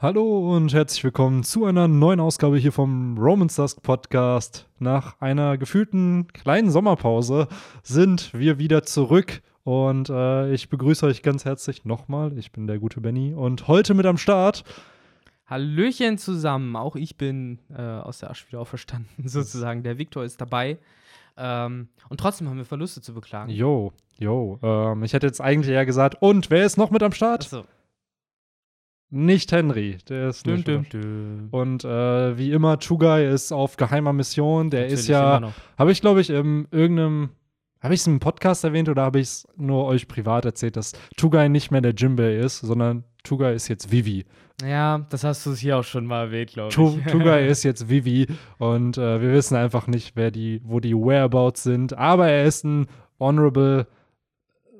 Hallo und herzlich willkommen zu einer neuen Ausgabe hier vom Romans Dusk Podcast. Nach einer gefühlten kleinen Sommerpause sind wir wieder zurück und äh, ich begrüße euch ganz herzlich nochmal. Ich bin der gute Benny und heute mit am Start. Hallöchen zusammen, auch ich bin äh, aus der Asche wieder auferstanden, sozusagen. Der Viktor ist dabei. Ähm, und trotzdem haben wir Verluste zu beklagen. Jo, jo. Ähm, ich hätte jetzt eigentlich eher gesagt, und wer ist noch mit am Start? Achso. Nicht Henry, der ist Düm, nicht düm, düm. Und äh, wie immer, Chugai ist auf geheimer Mission. Der ist Natürlich immer ja, habe ich glaube ich in irgendeinem, habe ich es im Podcast erwähnt oder habe ich es nur euch privat erzählt, dass Chugai nicht mehr der Jimbei ist, sondern Chugai ist jetzt Vivi. Ja, das hast du hier auch schon mal erwähnt, glaube Tu- ich. Chugai ist jetzt Vivi und äh, wir wissen einfach nicht, wer die, wo die Whereabouts sind. Aber er ist ein Honorable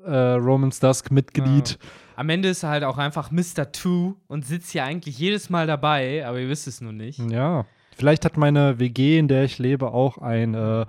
äh, Romans Dusk Mitglied. Am Ende ist er halt auch einfach Mr. Two und sitzt hier eigentlich jedes Mal dabei, aber ihr wisst es nur nicht. Ja. Vielleicht hat meine WG, in der ich lebe, auch ein, äh,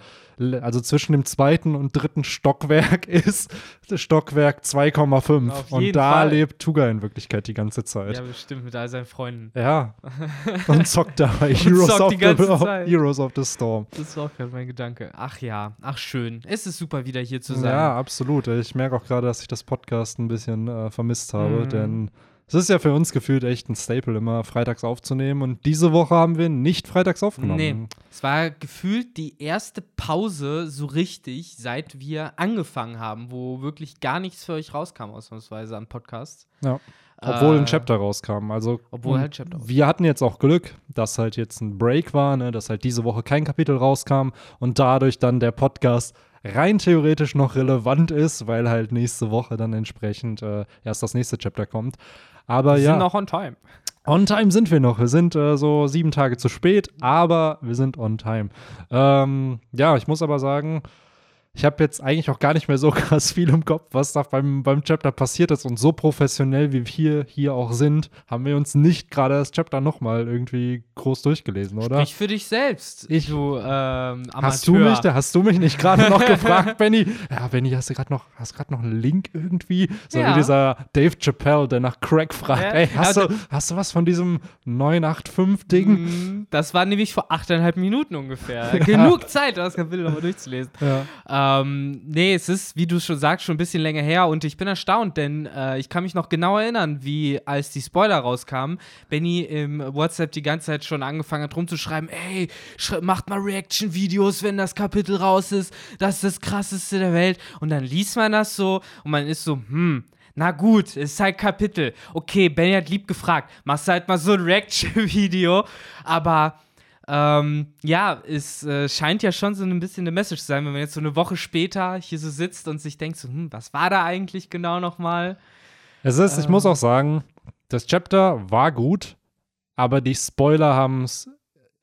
also zwischen dem zweiten und dritten Stockwerk ist das Stockwerk 2,5. Auf Und da Fall. lebt Tuga in Wirklichkeit die ganze Zeit. Ja, bestimmt mit all seinen Freunden. Ja. Und zockt dabei Heroes, zockt of the. Heroes of the Storm. Das war auch gerade mein Gedanke. Ach ja, ach schön. Es ist super, wieder hier zu sein. Ja, absolut. Ich merke auch gerade, dass ich das Podcast ein bisschen äh, vermisst habe, Mhm. denn es ist ja für uns gefühlt echt ein Staple, immer freitags aufzunehmen. Und diese Woche haben wir nicht freitags aufgenommen. Nee, es war gefühlt die erste Pause so richtig, seit wir angefangen haben, wo wirklich gar nichts für euch rauskam, ausnahmsweise an Podcasts. Ja. Obwohl ein Äh, Chapter rauskam. Also, obwohl und halt Chapter Wir hatten jetzt auch Glück, dass halt jetzt ein Break war, ne, dass halt diese Woche kein Kapitel rauskam und dadurch dann der Podcast rein theoretisch noch relevant ist, weil halt nächste Woche dann entsprechend äh, erst das nächste Chapter kommt. Aber Wir ja, sind noch on time. on time sind wir noch. Wir sind äh, so sieben Tage zu spät, aber wir sind on time. Ähm, ja, ich muss aber sagen, ich habe jetzt eigentlich auch gar nicht mehr so krass viel im Kopf, was da beim, beim Chapter passiert ist. Und so professionell, wie wir hier auch sind, haben wir uns nicht gerade das Chapter nochmal irgendwie groß durchgelesen, oder? Sprich für dich selbst, Ich- du ähm. Hast du mich, da hast du mich nicht gerade noch gefragt, Benny? Ja, Benny, hast du gerade noch, hast gerade noch einen Link irgendwie? So Ja. wie dieser Dave Chappelle, der nach Crack fragt. Ja. Ey, hast, Ja, du, hast du was von diesem 985-Ding? Mm, Das war nämlich vor achteinhalb Minuten ungefähr. Genug Zeit, das Kapitel nochmal durchzulesen. Ja. Ähm, nee, es ist, wie du schon sagst, schon ein bisschen länger her und ich bin erstaunt, denn äh, ich kann mich noch genau erinnern, wie als die Spoiler rauskamen, Benny im WhatsApp die ganze Zeit schon angefangen hat rumzuschreiben, ey, macht mal Reaction-Videos, wenn das Kapitel raus ist, das ist das krasseste der Welt. Und dann liest man das so und man ist so, hm, na gut, es ist halt Kapitel. Okay, Benny hat lieb gefragt, machst halt mal so ein Reaction-Video, aber ähm, ja, es äh, scheint ja schon so ein bisschen eine Message zu sein, wenn man jetzt so eine Woche später hier so sitzt und sich denkt, so, hm, was war da eigentlich genau nochmal? Es ist, ich Ähm. muss auch sagen, das Chapter war gut, aber die Spoiler haben es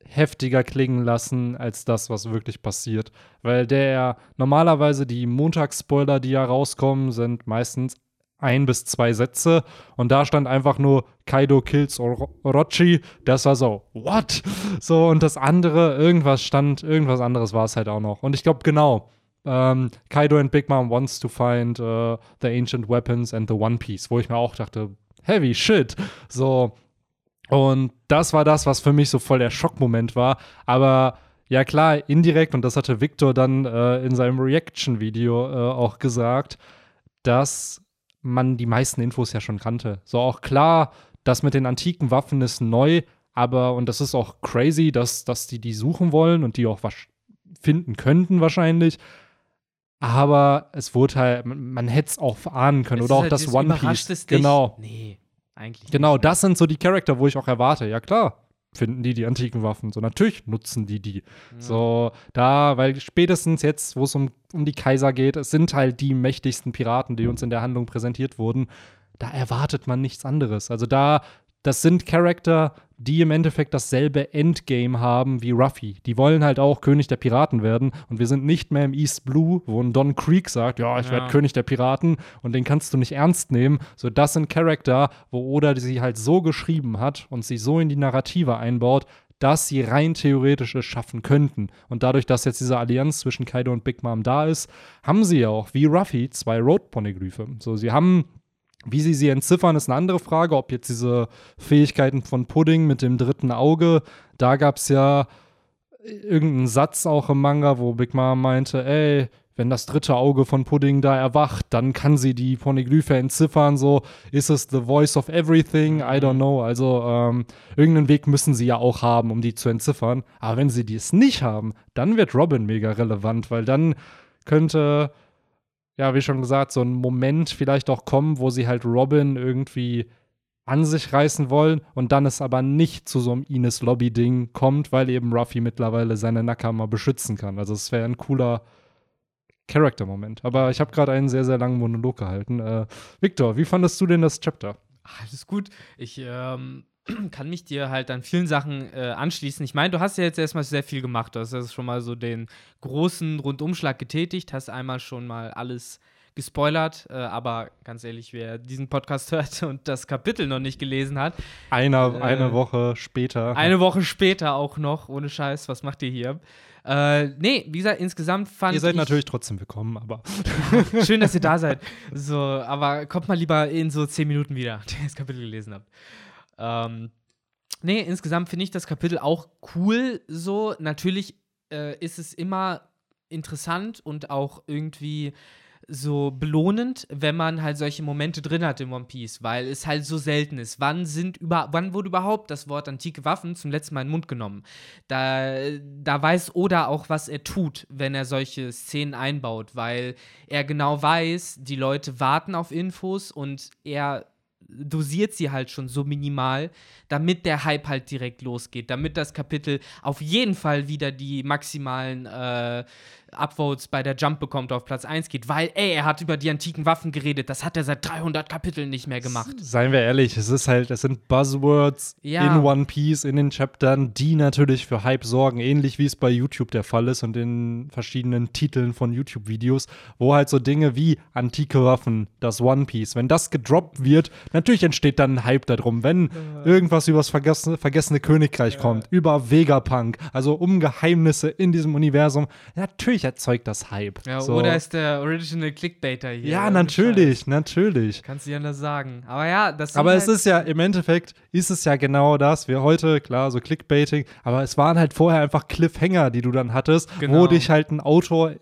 heftiger klingen lassen als das, was wirklich passiert. Weil der normalerweise die Montagsspoiler, die ja rauskommen, sind meistens ein bis zwei Sätze und da stand einfach nur Kaido kills Oro- Orochi. Das war so, what? So, und das andere, irgendwas stand, irgendwas anderes war es halt auch noch. Und ich glaube, genau, ähm, Kaido and Big Mom wants to find uh, the ancient weapons and the One Piece, wo ich mir auch dachte, heavy shit. So, und das war das, was für mich so voll der Schockmoment war. Aber ja, klar, indirekt, und das hatte Victor dann äh, in seinem Reaction-Video äh, auch gesagt, dass man die meisten Infos ja schon kannte. So auch klar, das mit den antiken Waffen ist neu, aber, und das ist auch crazy, dass, dass die die suchen wollen und die auch was finden könnten wahrscheinlich. Aber es wurde halt, man, man hätte es auch ahnen können. Es Oder auch halt das One Piece. dich? Genau. Nee, eigentlich Genau, nicht. das sind so die Charakter, wo ich auch erwarte. Ja, klar, finden die die antiken Waffen. So, natürlich nutzen die die. So, da, weil spätestens jetzt, wo es um, um die Kaiser geht, es sind halt die mächtigsten Piraten, die uns in der Handlung präsentiert wurden. Da erwartet man nichts anderes. Also da, das sind Charakter, die im Endeffekt dasselbe Endgame haben wie Ruffy. Die wollen halt auch König der Piraten werden. Und wir sind nicht mehr im East Blue, wo ein Don Creek sagt, ja, ich Ja. werde König der Piraten und den kannst du nicht ernst nehmen. So, das sind Charakter, wo Oda sie halt so geschrieben hat und sie so in die Narrative einbaut, dass sie rein theoretisch es schaffen könnten. Und dadurch, dass jetzt diese Allianz zwischen Kaido und Big Mom da ist, haben sie ja auch, wie Ruffy, zwei Road-Poneglyphe. So, sie haben Wie sie sie entziffern, ist eine andere Frage. Ob jetzt diese Fähigkeiten von Pudding mit dem dritten Auge, da gab es ja irgendeinen Satz auch im Manga, wo Big Mom meinte, ey, wenn das dritte Auge von Pudding da erwacht, dann kann sie die Poneglyphe entziffern. So, ist es the voice of everything? I don't know. Also, ähm, irgendeinen Weg müssen sie ja auch haben, um die zu entziffern. Aber wenn sie dies nicht haben, dann wird Robin mega relevant, weil dann könnte, ja, wie schon gesagt, so ein Moment vielleicht auch kommen, wo sie halt Robin irgendwie an sich reißen wollen und dann es aber nicht zu so einem Ines Lobby-Ding kommt, weil eben Ruffy mittlerweile seine Nakama beschützen kann. Also es wäre ein cooler Character-Moment. Aber ich habe gerade einen sehr, sehr langen Monolog gehalten. Äh, Victor, wie fandest du denn das Chapter? Alles gut. Ich ähm, kann mich dir halt an vielen Sachen äh, anschließen. Ich meine, du hast ja jetzt erstmal sehr viel gemacht. Du hast ja schon mal so den großen Rundumschlag getätigt, hast einmal schon mal alles gespoilert, äh, aber ganz ehrlich, wer diesen Podcast hört und das Kapitel noch nicht gelesen hat. Eine, äh, eine Woche später. Eine Woche später auch noch, ohne Scheiß, was macht ihr hier? Äh, nee, wie gesagt, insgesamt fand ich. Ihr seid ich, natürlich trotzdem willkommen, aber. Schön, dass ihr da seid. So, aber kommt mal lieber in so zehn Minuten wieder, wenn ihr das Kapitel gelesen habt. Ähm, nee, insgesamt finde ich das Kapitel auch cool. So, natürlich äh, ist es immer interessant und auch irgendwie so belohnend, wenn man halt solche Momente drin hat in One Piece, weil es halt so selten ist. Wann sind über, wann wurde überhaupt das Wort antike Waffen zum letzten Mal in den Mund genommen? Da, da weiß Oda auch, was er tut, wenn er solche Szenen einbaut, weil er genau weiß, die Leute warten auf Infos und er dosiert sie halt schon so minimal, damit der Hype halt direkt losgeht, damit das Kapitel auf jeden Fall wieder die maximalen äh, Upvotes bei der Jump bekommt, auf Platz 1 geht, weil, ey, er hat über die antiken Waffen geredet. Das hat er seit 300 Kapiteln nicht mehr gemacht. Seien wir ehrlich, es ist halt, es sind Buzzwords ja. in One Piece, in den Chaptern, die natürlich für Hype sorgen, ähnlich wie es bei YouTube der Fall ist und in verschiedenen Titeln von YouTube-Videos, wo halt so Dinge wie antike Waffen, das One Piece, wenn das gedroppt wird, natürlich entsteht dann ein Hype darum. Wenn äh. irgendwas übers vergessene, vergessene Königreich ja. kommt, über Vegapunk, also um Geheimnisse in diesem Universum, natürlich natürlich erzeugt das Hype. Ja, so. oder ist der Original Clickbaiter hier. Ja, natürlich, natürlich. Kannst du ja anders sagen. Aber ja, das Aber halt es ist ja, im Endeffekt ist es ja genau das. Wir heute, klar, so Clickbaiting, aber es waren halt vorher einfach Cliffhanger, die du dann hattest, genau. wo dich halt ein Autor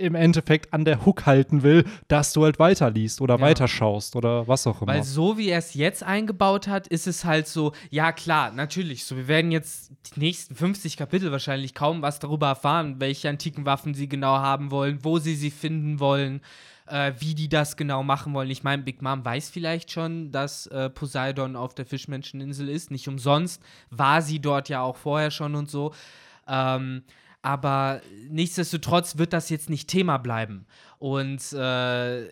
im Endeffekt an der Hook halten will, dass du halt weiterliest oder ja. weiterschaust oder was auch immer. Weil so wie er es jetzt eingebaut hat, ist es halt so, ja klar, natürlich, so wir werden jetzt die nächsten 50 Kapitel wahrscheinlich kaum was darüber erfahren, welche antiken Waffen sie genau haben wollen, wo sie sie finden wollen. Äh, wie die das genau machen wollen. Ich meine, Big Mom weiß vielleicht schon, dass äh, Poseidon auf der Fischmenscheninsel ist. Nicht umsonst war sie dort ja auch vorher schon und so. Ähm, aber nichtsdestotrotz wird das jetzt nicht Thema bleiben. Und äh,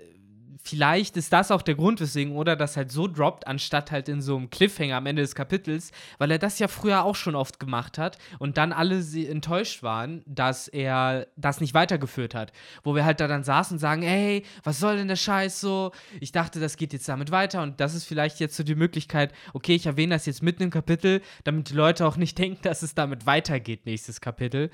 vielleicht ist das auch der Grund, weswegen oder das halt so droppt, anstatt halt in so einem Cliffhanger am Ende des Kapitels, weil er das ja früher auch schon oft gemacht hat und dann alle enttäuscht waren, dass er das nicht weitergeführt hat. Wo wir halt da dann saßen und sagen, ey, was soll denn der Scheiß so? Ich dachte, das geht jetzt damit weiter und das ist vielleicht jetzt so die Möglichkeit, okay, ich erwähne das jetzt mitten im Kapitel, damit die Leute auch nicht denken, dass es damit weitergeht, nächstes Kapitel.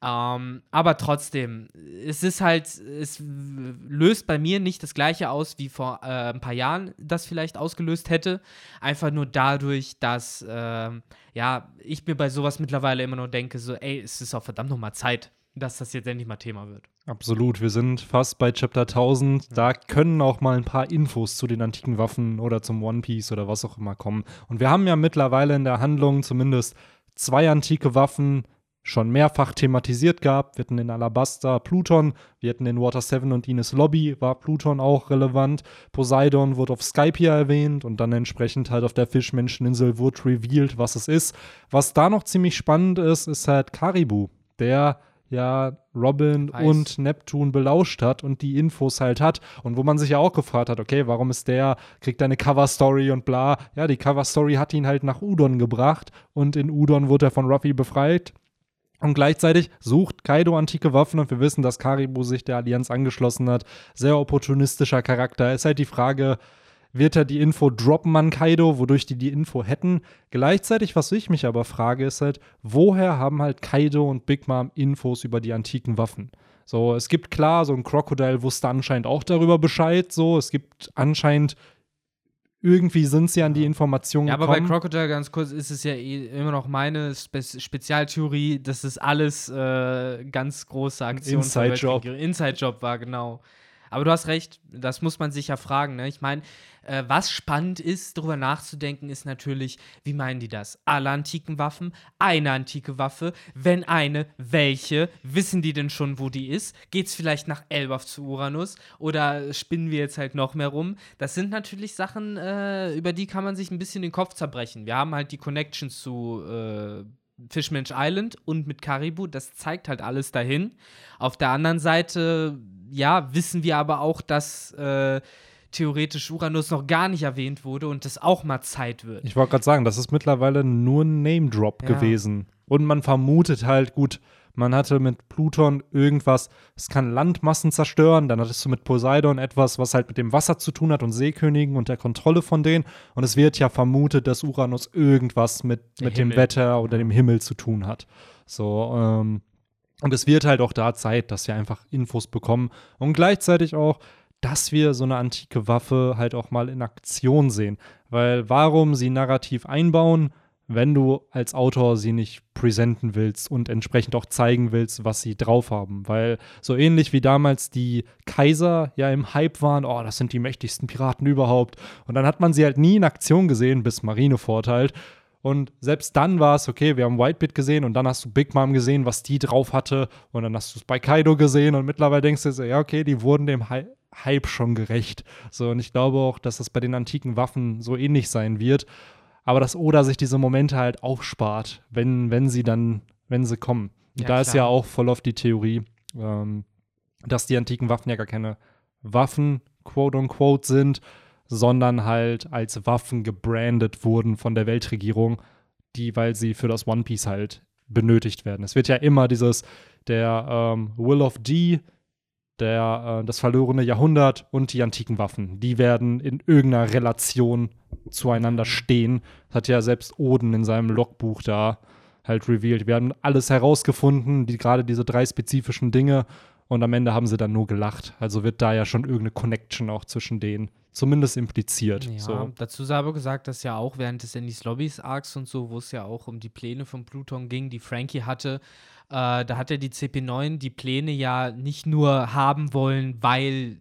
Ähm, aber trotzdem, es ist halt, es löst bei mir nicht das gleiche aus, wie vor äh, ein paar Jahren das vielleicht ausgelöst hätte. Einfach nur dadurch, dass äh, ja, ich mir bei sowas mittlerweile immer nur denke, so, ey, es ist auch verdammt nochmal Zeit, dass das jetzt endlich mal Thema wird. Absolut, wir sind fast bei Chapter 1000. Da können auch mal ein paar Infos zu den antiken Waffen oder zum One Piece oder was auch immer kommen. Und wir haben ja mittlerweile in der Handlung zumindest zwei antike Waffen schon mehrfach thematisiert gehabt. Wir hatten in Alabasta Pluton, wir hatten in Water 7 und Ines Lobby war Pluton auch relevant. Poseidon wurde auf Skype hier erwähnt und dann entsprechend halt auf der Fischmenscheninsel wurde revealed, was es ist. Was da noch ziemlich spannend ist, ist halt Karibu, der ja Robin Eis. und Neptun belauscht hat und die Infos halt hat und wo man sich ja auch gefragt hat, okay, warum ist der, kriegt er eine Cover-Story und bla. Ja, die Cover-Story hat ihn halt nach Udon gebracht und in Udon wurde er von Ruffy befreit und gleichzeitig sucht Kaido antike Waffen und wir wissen, dass Karibu sich der Allianz angeschlossen hat. Sehr opportunistischer Charakter. Ist halt die Frage, wird er die Info droppen an Kaido, wodurch die die Info hätten? Gleichzeitig, was ich mich aber frage, ist halt, woher haben halt Kaido und Big Mom Infos über die antiken Waffen? So, es gibt klar, so ein Crocodile wusste anscheinend auch darüber Bescheid, so, es gibt anscheinend irgendwie sind sie an die Informationen Ja, aber bei gekommen. Crocodile ganz kurz ist es ja eh immer noch meine Spe Spezialtheorie, dass es alles äh, ganz große Aktionen Inside-Job. Inside-Job war, genau. Aber du hast recht, das muss man sich ja fragen. Ne? Ich meine, äh, was spannend ist, darüber nachzudenken, ist natürlich, wie meinen die das? Alle antiken Waffen, eine antike Waffe, wenn eine, welche? Wissen die denn schon, wo die ist? Geht es vielleicht nach Elbaf zu Uranus? Oder spinnen wir jetzt halt noch mehr rum? Das sind natürlich Sachen, äh, über die kann man sich ein bisschen den Kopf zerbrechen. Wir haben halt die Connections zu äh, Fishman's Island und mit Caribou, das zeigt halt alles dahin. Auf der anderen Seite, ja, wissen wir aber auch, dass äh, theoretisch Uranus noch gar nicht erwähnt wurde und das auch mal Zeit wird. Ich wollte gerade sagen, das ist mittlerweile nur ein Name-Drop Ja. gewesen. Und man vermutet halt, gut, man hatte mit Pluton irgendwas, es kann Landmassen zerstören, dann hattest du mit Poseidon etwas, was halt mit dem Wasser zu tun hat und Seekönigen und der Kontrolle von denen. Und es wird ja vermutet, dass Uranus irgendwas mit, Der mit dem. Wetter oder dem Himmel zu tun hat. So, ähm, und es wird halt auch da Zeit, dass wir einfach Infos bekommen und gleichzeitig auch, dass wir so eine antike Waffe halt auch mal in Aktion sehen. Weil warum sie narrativ einbauen, wenn du als Autor sie nicht präsenten willst und entsprechend auch zeigen willst, was sie drauf haben. Weil so ähnlich wie damals die Kaiser ja im Hype waren, oh, das sind die mächtigsten Piraten überhaupt. Und dann hat man sie halt nie in Aktion gesehen, bis Marineford halt. Und selbst dann war es, okay, wir haben Whitebit gesehen und dann hast du Big Mom gesehen, was die drauf hatte. Und dann hast du es bei Kaido gesehen und mittlerweile denkst du so, ja, okay, die wurden dem Hy Hype schon gerecht. So, und ich glaube auch, dass das bei den antiken Waffen so ähnlich sein wird. Aber dass Oda sich diese Momente halt aufspart, wenn, wenn sie dann, wenn sie kommen. Und Ja, da ist klar. ja auch voll auf die Theorie, ähm, dass die antiken Waffen ja gar keine Waffen, quote unquote, sind, sondern halt als Waffen gebrandet wurden von der Weltregierung, die, weil sie für das One Piece halt benötigt werden. Es wird ja immer dieses, der ähm, Will of D, der, äh, das verlorene Jahrhundert und die antiken Waffen, die werden in irgendeiner Relation zueinander stehen. Das hat ja selbst Oden in seinem Logbuch da halt revealed. Wir haben alles herausgefunden, die, gerade diese drei spezifischen Dinge und am Ende haben sie dann nur gelacht. Also wird da ja schon irgendeine Connection auch zwischen denen zumindest impliziert. Ja, So. dazu sei aber gesagt, dass ja auch während des Andys Lobbys Arcs und so, wo es ja auch um die Pläne von Pluton ging, die Frankie hatte, äh, da hat ja die CP9 die Pläne ja nicht nur haben wollen, weil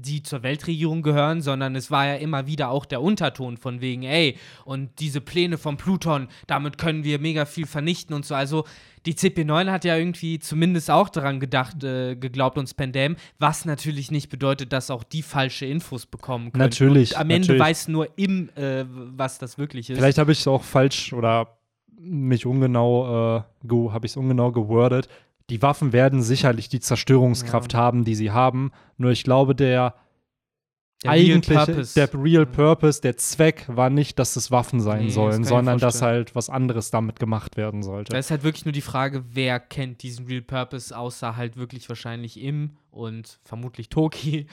die zur Weltregierung gehören, sondern es war ja immer wieder auch der Unterton von wegen, ey, und diese Pläne von Pluton, damit können wir mega viel vernichten und so. Also die CP9 hat ja irgendwie zumindest auch daran gedacht, äh, geglaubt und Spendam, was natürlich nicht bedeutet, dass auch die falsche Infos bekommen können. Natürlich, Und am Ende natürlich. weiß nur im, äh, was das wirklich ist. Vielleicht habe ich es auch falsch oder mich ungenau, äh, habe ich es ungenau gewordet. Die Waffen werden sicherlich die Zerstörungskraft haben, die sie haben. Nur ich glaube, der, Der eigentliche, der Real Purpose, der Zweck war nicht, dass es Waffen sein Nee, das sollen, ich sondern dass halt was anderes damit gemacht werden sollte. Da ist halt wirklich nur die Frage, wer kennt diesen Real Purpose, außer halt wirklich wahrscheinlich Im und vermutlich Toki,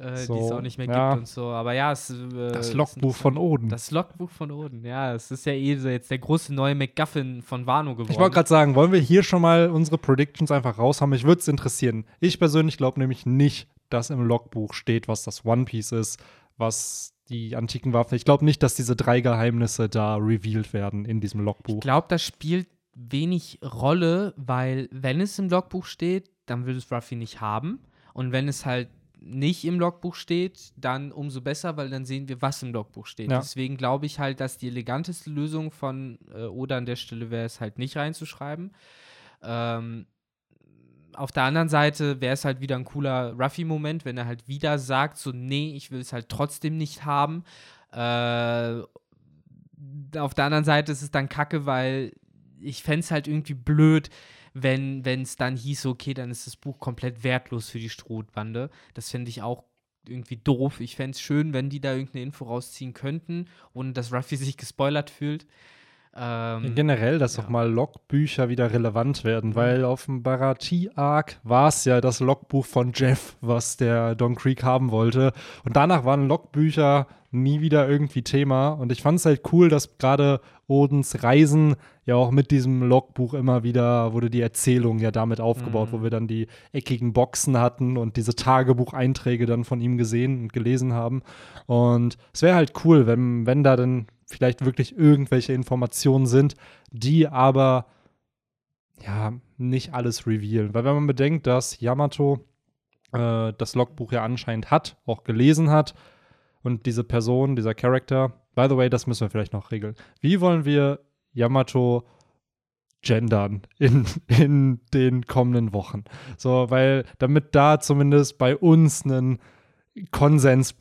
äh, die es So, auch nicht mehr ja. gibt und so. Aber ja, es, äh, das Logbuch von Oden. Das Logbuch von Oden, ja, es ist ja eh so jetzt der große neue MacGuffin von Wano geworden. Ich wollte gerade sagen, wollen wir hier schon mal unsere Predictions einfach raushaben? Mich würde es interessieren. Ich persönlich glaube nämlich nicht, dass im Logbuch steht, was das One Piece ist, was die antiken Waffen. Ich glaube nicht, dass diese drei Geheimnisse da revealed werden in diesem Ich Logbuch. glaube, das spielt wenig Rolle, weil wenn es im Logbuch steht, dann will es Ruffy nicht haben. Und wenn es halt nicht im Logbuch steht, dann umso besser, weil dann sehen wir, was im Logbuch steht. Ja. Deswegen glaube ich halt, dass die eleganteste Lösung von äh, Oda an der Stelle wäre es halt nicht reinzuschreiben. Ähm, auf der anderen Seite wäre es halt wieder ein cooler Ruffy-Moment, wenn er halt wieder sagt, so, nee, ich will es halt trotzdem nicht haben. Äh, auf der anderen Seite ist es dann kacke, weil ich fände es halt irgendwie blöd, wenn es dann hieß, okay, dann ist das Buch komplett wertlos für die Strohbande. Das fände ich auch irgendwie doof. Ich fände es schön, wenn die da irgendeine Info rausziehen könnten, ohne dass Ruffy sich gespoilert fühlt. Ähm, Generell, dass ja. auch mal Logbücher wieder relevant werden, weil auf dem Barati-Arc war es ja das Logbuch von Jeff, was der Don Creek haben wollte. Und danach waren Logbücher nie wieder irgendwie Thema. Und ich fand es halt cool, dass gerade Odens Reisen ja auch mit diesem Logbuch immer wieder wurde die Erzählung ja damit aufgebaut, Mhm. wo wir dann die eckigen Boxen hatten und diese Tagebucheinträge dann von ihm gesehen und gelesen haben. Und es wäre halt cool, wenn, wenn da dann vielleicht wirklich irgendwelche Informationen sind, die aber ja nicht alles revealen. Weil wenn man bedenkt, dass Yamato äh, das Logbuch ja anscheinend hat, auch gelesen hat und diese Person, dieser Charakter, by the way, das müssen wir vielleicht noch regeln. Wie wollen wir Yamato gendern in, in den kommenden Wochen? So, weil damit da zumindest bei uns ein Konsens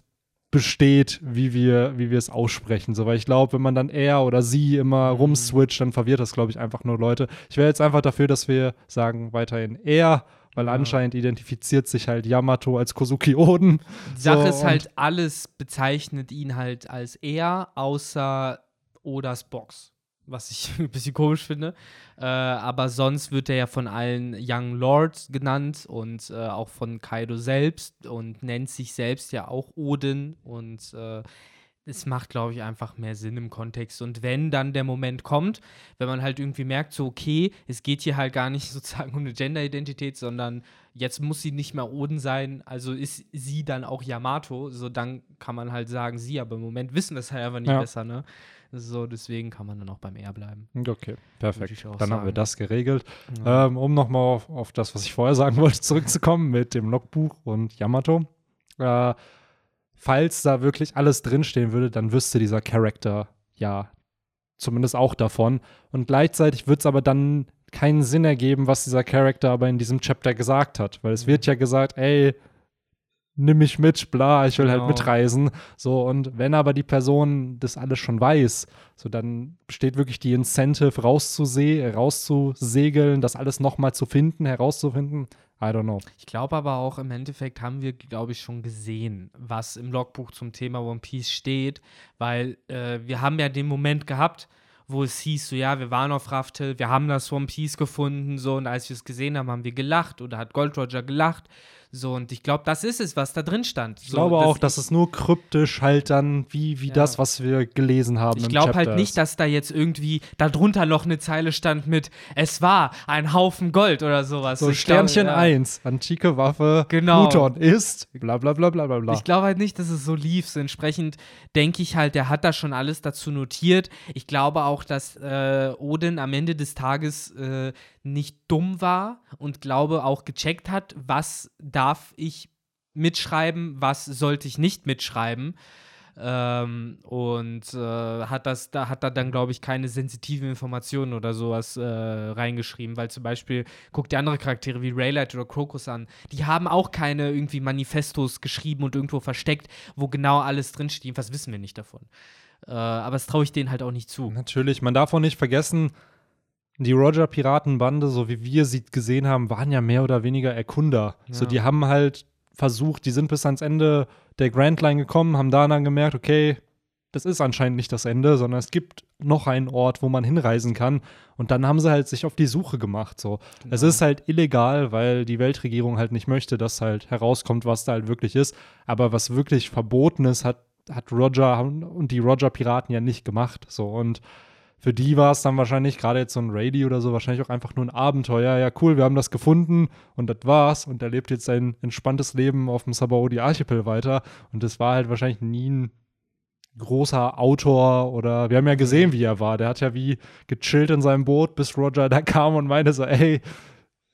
besteht, wie wir, wie wir es aussprechen. So, weil ich glaube, wenn man dann er oder sie immer Mhm. rumswitcht, dann verwirrt das, glaube ich, einfach nur Leute. Ich wäre jetzt einfach dafür, dass wir sagen weiterhin er, weil Ja. anscheinend identifiziert sich halt Yamato als Kozuki Oden. Die Sache So, ist halt, alles bezeichnet ihn halt als er, außer Odas Box. Was ich ein bisschen komisch finde. Äh, aber sonst wird er ja von allen Young Lords genannt und äh, auch von Kaido selbst und nennt sich selbst ja auch Odin. Und äh, es macht, glaube ich, einfach mehr Sinn im Kontext. Und wenn dann der Moment kommt, wenn man halt irgendwie merkt, so, okay, es geht hier halt gar nicht sozusagen um eine Gender-Identität, sondern jetzt muss sie nicht mehr Oden sein, also ist sie dann auch Yamato, so dann kann man halt sagen, sie, aber im Moment wissen wir es halt einfach nicht Ja. besser, ne? So, deswegen kann man dann auch beim R bleiben. Okay, perfekt. Dann haben wir sagen. das geregelt. Ja. Ähm, um nochmal auf, auf das, was ich vorher sagen wollte, zurückzukommen mit dem Logbuch und Yamato. Äh, falls da wirklich alles drinstehen würde, dann wüsste dieser Charakter ja zumindest auch davon. Und gleichzeitig wird es aber dann keinen Sinn ergeben, was dieser Charakter aber in diesem Chapter gesagt hat. Weil es wird ja gesagt, ey, nimm mich mit, bla, ich will Genau. halt mitreisen. So, und wenn aber die Person das alles schon weiß, so dann besteht wirklich die Incentive, rauszuse rauszusegeln, das alles nochmal zu finden, herauszufinden. I don't know. Ich glaube aber auch im Endeffekt haben wir, glaube ich, schon gesehen, was im Logbuch zum Thema One Piece steht, weil äh, wir haben ja den Moment gehabt, wo es hieß, so ja, wir waren auf Raftel, wir haben das One Piece gefunden, so und als wir es gesehen haben, haben wir gelacht oder hat Gold Roger gelacht, so und ich glaube, das ist es, was da drin stand. Ich glaube auch, dass es nur kryptisch halt dann, wie, wie Ja. das, was wir gelesen haben. Ich glaube halt nicht, dass da jetzt irgendwie darunter noch eine Zeile stand mit Es war ein Haufen Gold oder sowas. So Ich glaub, Sternchen ja. 1, antike Waffe, Genau. Pluton ist, bla bla bla bla bla. Ich glaube halt nicht, dass es so lief. So entsprechend denke ich halt, der hat da schon alles dazu notiert. Ich glaube auch, dass äh, Odin am Ende des Tages äh, nicht dumm war und glaube auch gecheckt hat, was darf ich mitschreiben, was sollte ich nicht mitschreiben. Ähm, und äh, hat das, da hat er dann, glaube ich, keine sensitiven Informationen oder sowas äh, reingeschrieben, weil zum Beispiel, guckt die andere Charaktere wie Raylight oder Crocus an, die haben auch keine irgendwie Manifestos geschrieben und irgendwo versteckt, wo genau alles drinsteht. Was wissen wir nicht davon. Äh, aber das traue ich denen halt auch nicht zu. Natürlich, man darf auch nicht vergessen, die Roger-Piratenbande, so wie wir sie gesehen haben, waren ja mehr oder weniger Erkunder. So, Ja. die haben halt versucht, die sind bis ans Ende der Grand Line gekommen, haben da dann gemerkt, okay, das ist anscheinend nicht das Ende, sondern es gibt noch einen Ort, wo man hinreisen kann. Und dann haben sie halt sich auf die Suche gemacht. So. Es Genau. ist halt illegal, weil die Weltregierung halt nicht möchte, dass halt herauskommt, was da halt wirklich ist. Aber was wirklich verboten ist, hat, hat Roger und die Roger-Piraten ja nicht gemacht. So. Und für die war es dann wahrscheinlich, gerade jetzt so ein Rady oder so, wahrscheinlich auch einfach nur ein Abenteuer. Ja, cool, wir haben das gefunden und das war's. Und er lebt jetzt sein entspanntes Leben auf dem Sabaody-Archipel weiter. Und das war halt wahrscheinlich nie ein großer Autor oder wir haben ja gesehen, wie er war. Der hat ja wie gechillt in seinem Boot, bis Roger da kam und meinte so, ey,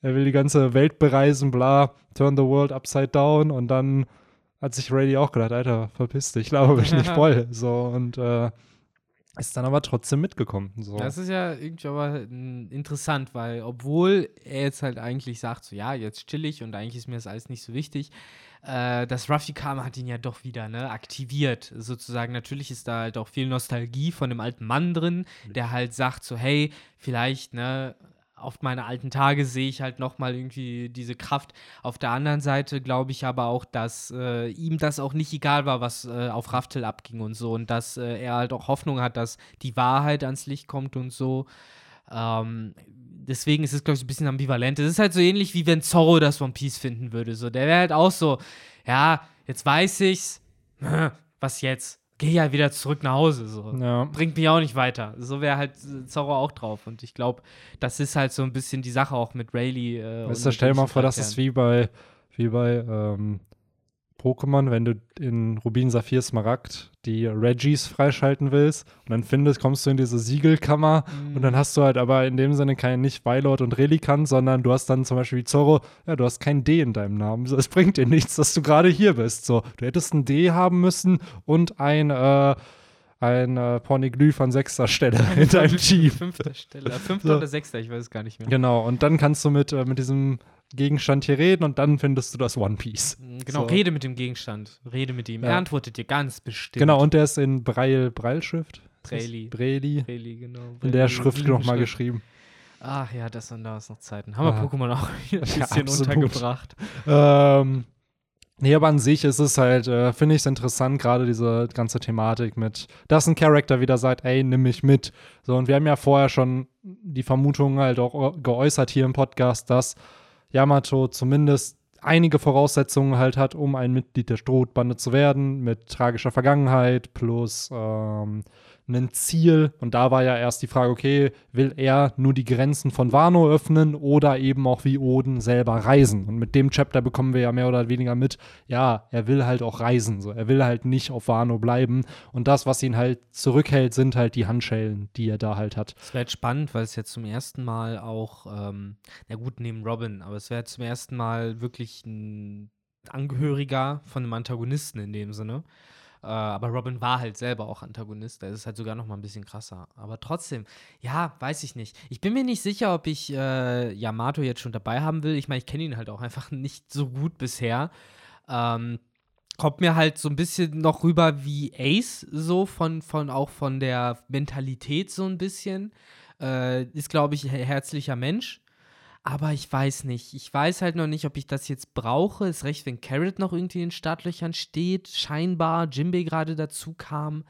er will die ganze Welt bereisen, bla, turn the world upside down und dann hat sich Rady auch gedacht, Alter, verpiss dich, glaube ich nicht voll. So und äh, ist dann aber trotzdem mitgekommen. So. Das ist ja irgendwie aber mm, interessant, weil obwohl er jetzt halt eigentlich sagt, so ja, jetzt chill ich und eigentlich ist mir das alles nicht so wichtig, äh, das Ruffy kam hat ihn ja doch wieder ne, aktiviert. Sozusagen, natürlich ist da halt auch viel Nostalgie von dem alten Mann drin, der halt sagt so, hey, vielleicht, ne, auf meine alten Tage sehe ich halt noch mal irgendwie diese Kraft. Auf der anderen Seite glaube ich aber auch, dass äh, ihm das auch nicht egal war, was äh, auf Raftel abging und so und dass äh, er halt auch Hoffnung hat, dass die Wahrheit ans Licht kommt und so. Ähm, deswegen ist es, glaube ich, ein bisschen ambivalent. Es ist halt so ähnlich, wie wenn Zorro das One Piece finden würde. So, der wäre halt auch so, ja, jetzt weiß ich's, was jetzt? Geh ja wieder zurück nach Hause. So. Ja. Bringt mich auch nicht weiter. So wäre halt Zorro auch drauf. Und ich glaube, das ist halt so ein bisschen die Sache auch mit Rayleigh. Äh, du, stell dir mal vor, das ist wie bei, wie bei ähm, Pokémon, wenn du in Rubin, Saphir, Smaragd die Regis freischalten willst und dann findest, kommst du in diese Siegelkammer Mhm. und dann hast du halt aber in dem Sinne kein nicht Weilord und Relikant, sondern du hast dann zum Beispiel wie Zorro, ja, du hast kein D in deinem Namen. Es bringt dir nichts, dass du gerade hier bist. So, du hättest ein D haben müssen und ein, äh, ein äh, Pornoglyph an sechster Stelle in deinem Team. Fünfter Stelle. Fünfter So. oder sechster, ich weiß es gar nicht mehr. Genau, und dann kannst du mit, äh, mit diesem Gegenstand hier reden und dann findest du das One Piece. Genau, So. rede mit dem Gegenstand. Rede mit ihm. Ja. Er antwortet dir ganz bestimmt. Genau, und der ist in Braille, Braille-Schrift. Braille. Braille. Reli, genau. In der Schrift nochmal geschrieben. Ach ja, das und da ist noch Zeiten. Haben wir Ah. Pokémon auch wieder ein Ja, bisschen absolut. untergebracht. Ähm, nee, aber an sich ist es halt, äh, finde ich es interessant, gerade diese ganze Thematik mit, dass ein Charakter wieder sagt, ey, nimm mich mit. So, und wir haben ja vorher schon die Vermutung halt auch geäußert hier im Podcast, dass Yamato zumindest einige Voraussetzungen halt hat, um ein Mitglied der Strohbande zu werden, mit tragischer Vergangenheit plus ähm, ein Ziel. Und da war ja erst die Frage, okay, will er nur die Grenzen von Wano öffnen oder eben auch wie Oden selber reisen? Und mit dem Chapter bekommen wir ja mehr oder weniger mit, ja, er will halt auch reisen. So. Er will halt nicht auf Wano bleiben. Und das, was ihn halt zurückhält, sind halt die Handschellen, die er da halt hat. Es wäre jetzt spannend, weil es jetzt zum ersten Mal auch, ähm, na gut, neben Robin, aber es wäre zum ersten Mal wirklich ein Angehöriger von einem Antagonisten in dem Sinne. Äh, aber Robin war halt selber auch Antagonist. Da ist es halt sogar noch mal ein bisschen krasser. Aber trotzdem, ja, weiß ich nicht. Ich bin mir nicht sicher, ob ich äh, Yamato jetzt schon dabei haben will. Ich meine, ich kenne ihn halt auch einfach nicht so gut bisher. Ähm, kommt mir halt so ein bisschen noch rüber wie Ace, so von, von auch von der Mentalität so ein bisschen. Äh, ist, glaube ich, ein herzlicher Mensch. Aber ich weiß nicht. Ich weiß halt noch nicht, ob ich das jetzt brauche. Ist recht, wenn Carrot noch irgendwie in den Startlöchern steht. Scheinbar Jimbe gerade dazu kam.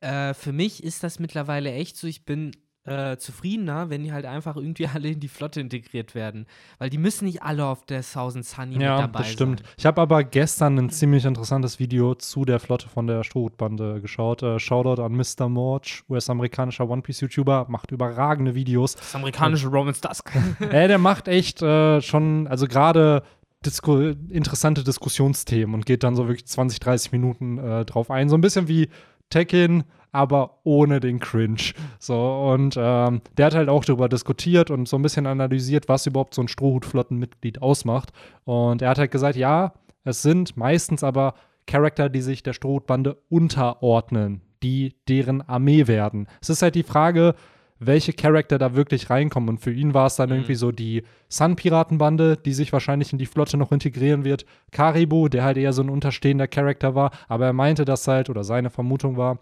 Äh, für mich ist das mittlerweile echt so. Ich bin äh, zufriedener, wenn die halt einfach irgendwie alle in die Flotte integriert werden. Weil die müssen nicht alle auf der Thousand Sunny mit Ja, dabei das stimmt. sein. Ich habe aber gestern ein ziemlich interessantes Video zu der Flotte von der Strohbande geschaut. Äh, Shoutout an Mr. Morge, US-amerikanischer One Piece-YouTuber, macht überragende Videos. Das amerikanische Romance Dusk. äh, der macht echt äh, schon, also gerade Disku interessante Diskussionsthemen und geht dann so wirklich 20, 30 Minuten äh, drauf ein. So ein bisschen wie Tekken, aber ohne den Cringe. So, und ähm, der hat halt auch darüber diskutiert und so ein bisschen analysiert, was überhaupt so ein Strohhutflottenmitglied ausmacht. Und er hat halt gesagt, ja, es sind meistens aber Charakter, die sich der Strohhutbande unterordnen, die deren Armee werden. Es ist halt die Frage, welche Charakter da wirklich reinkommen. Und für ihn war es dann Mhm. irgendwie so die Sun-Piratenbande, die sich wahrscheinlich in die Flotte noch integrieren wird. Karibu, der halt eher so ein unterstehender Charakter war. Aber er meinte, dass halt, oder seine Vermutung war,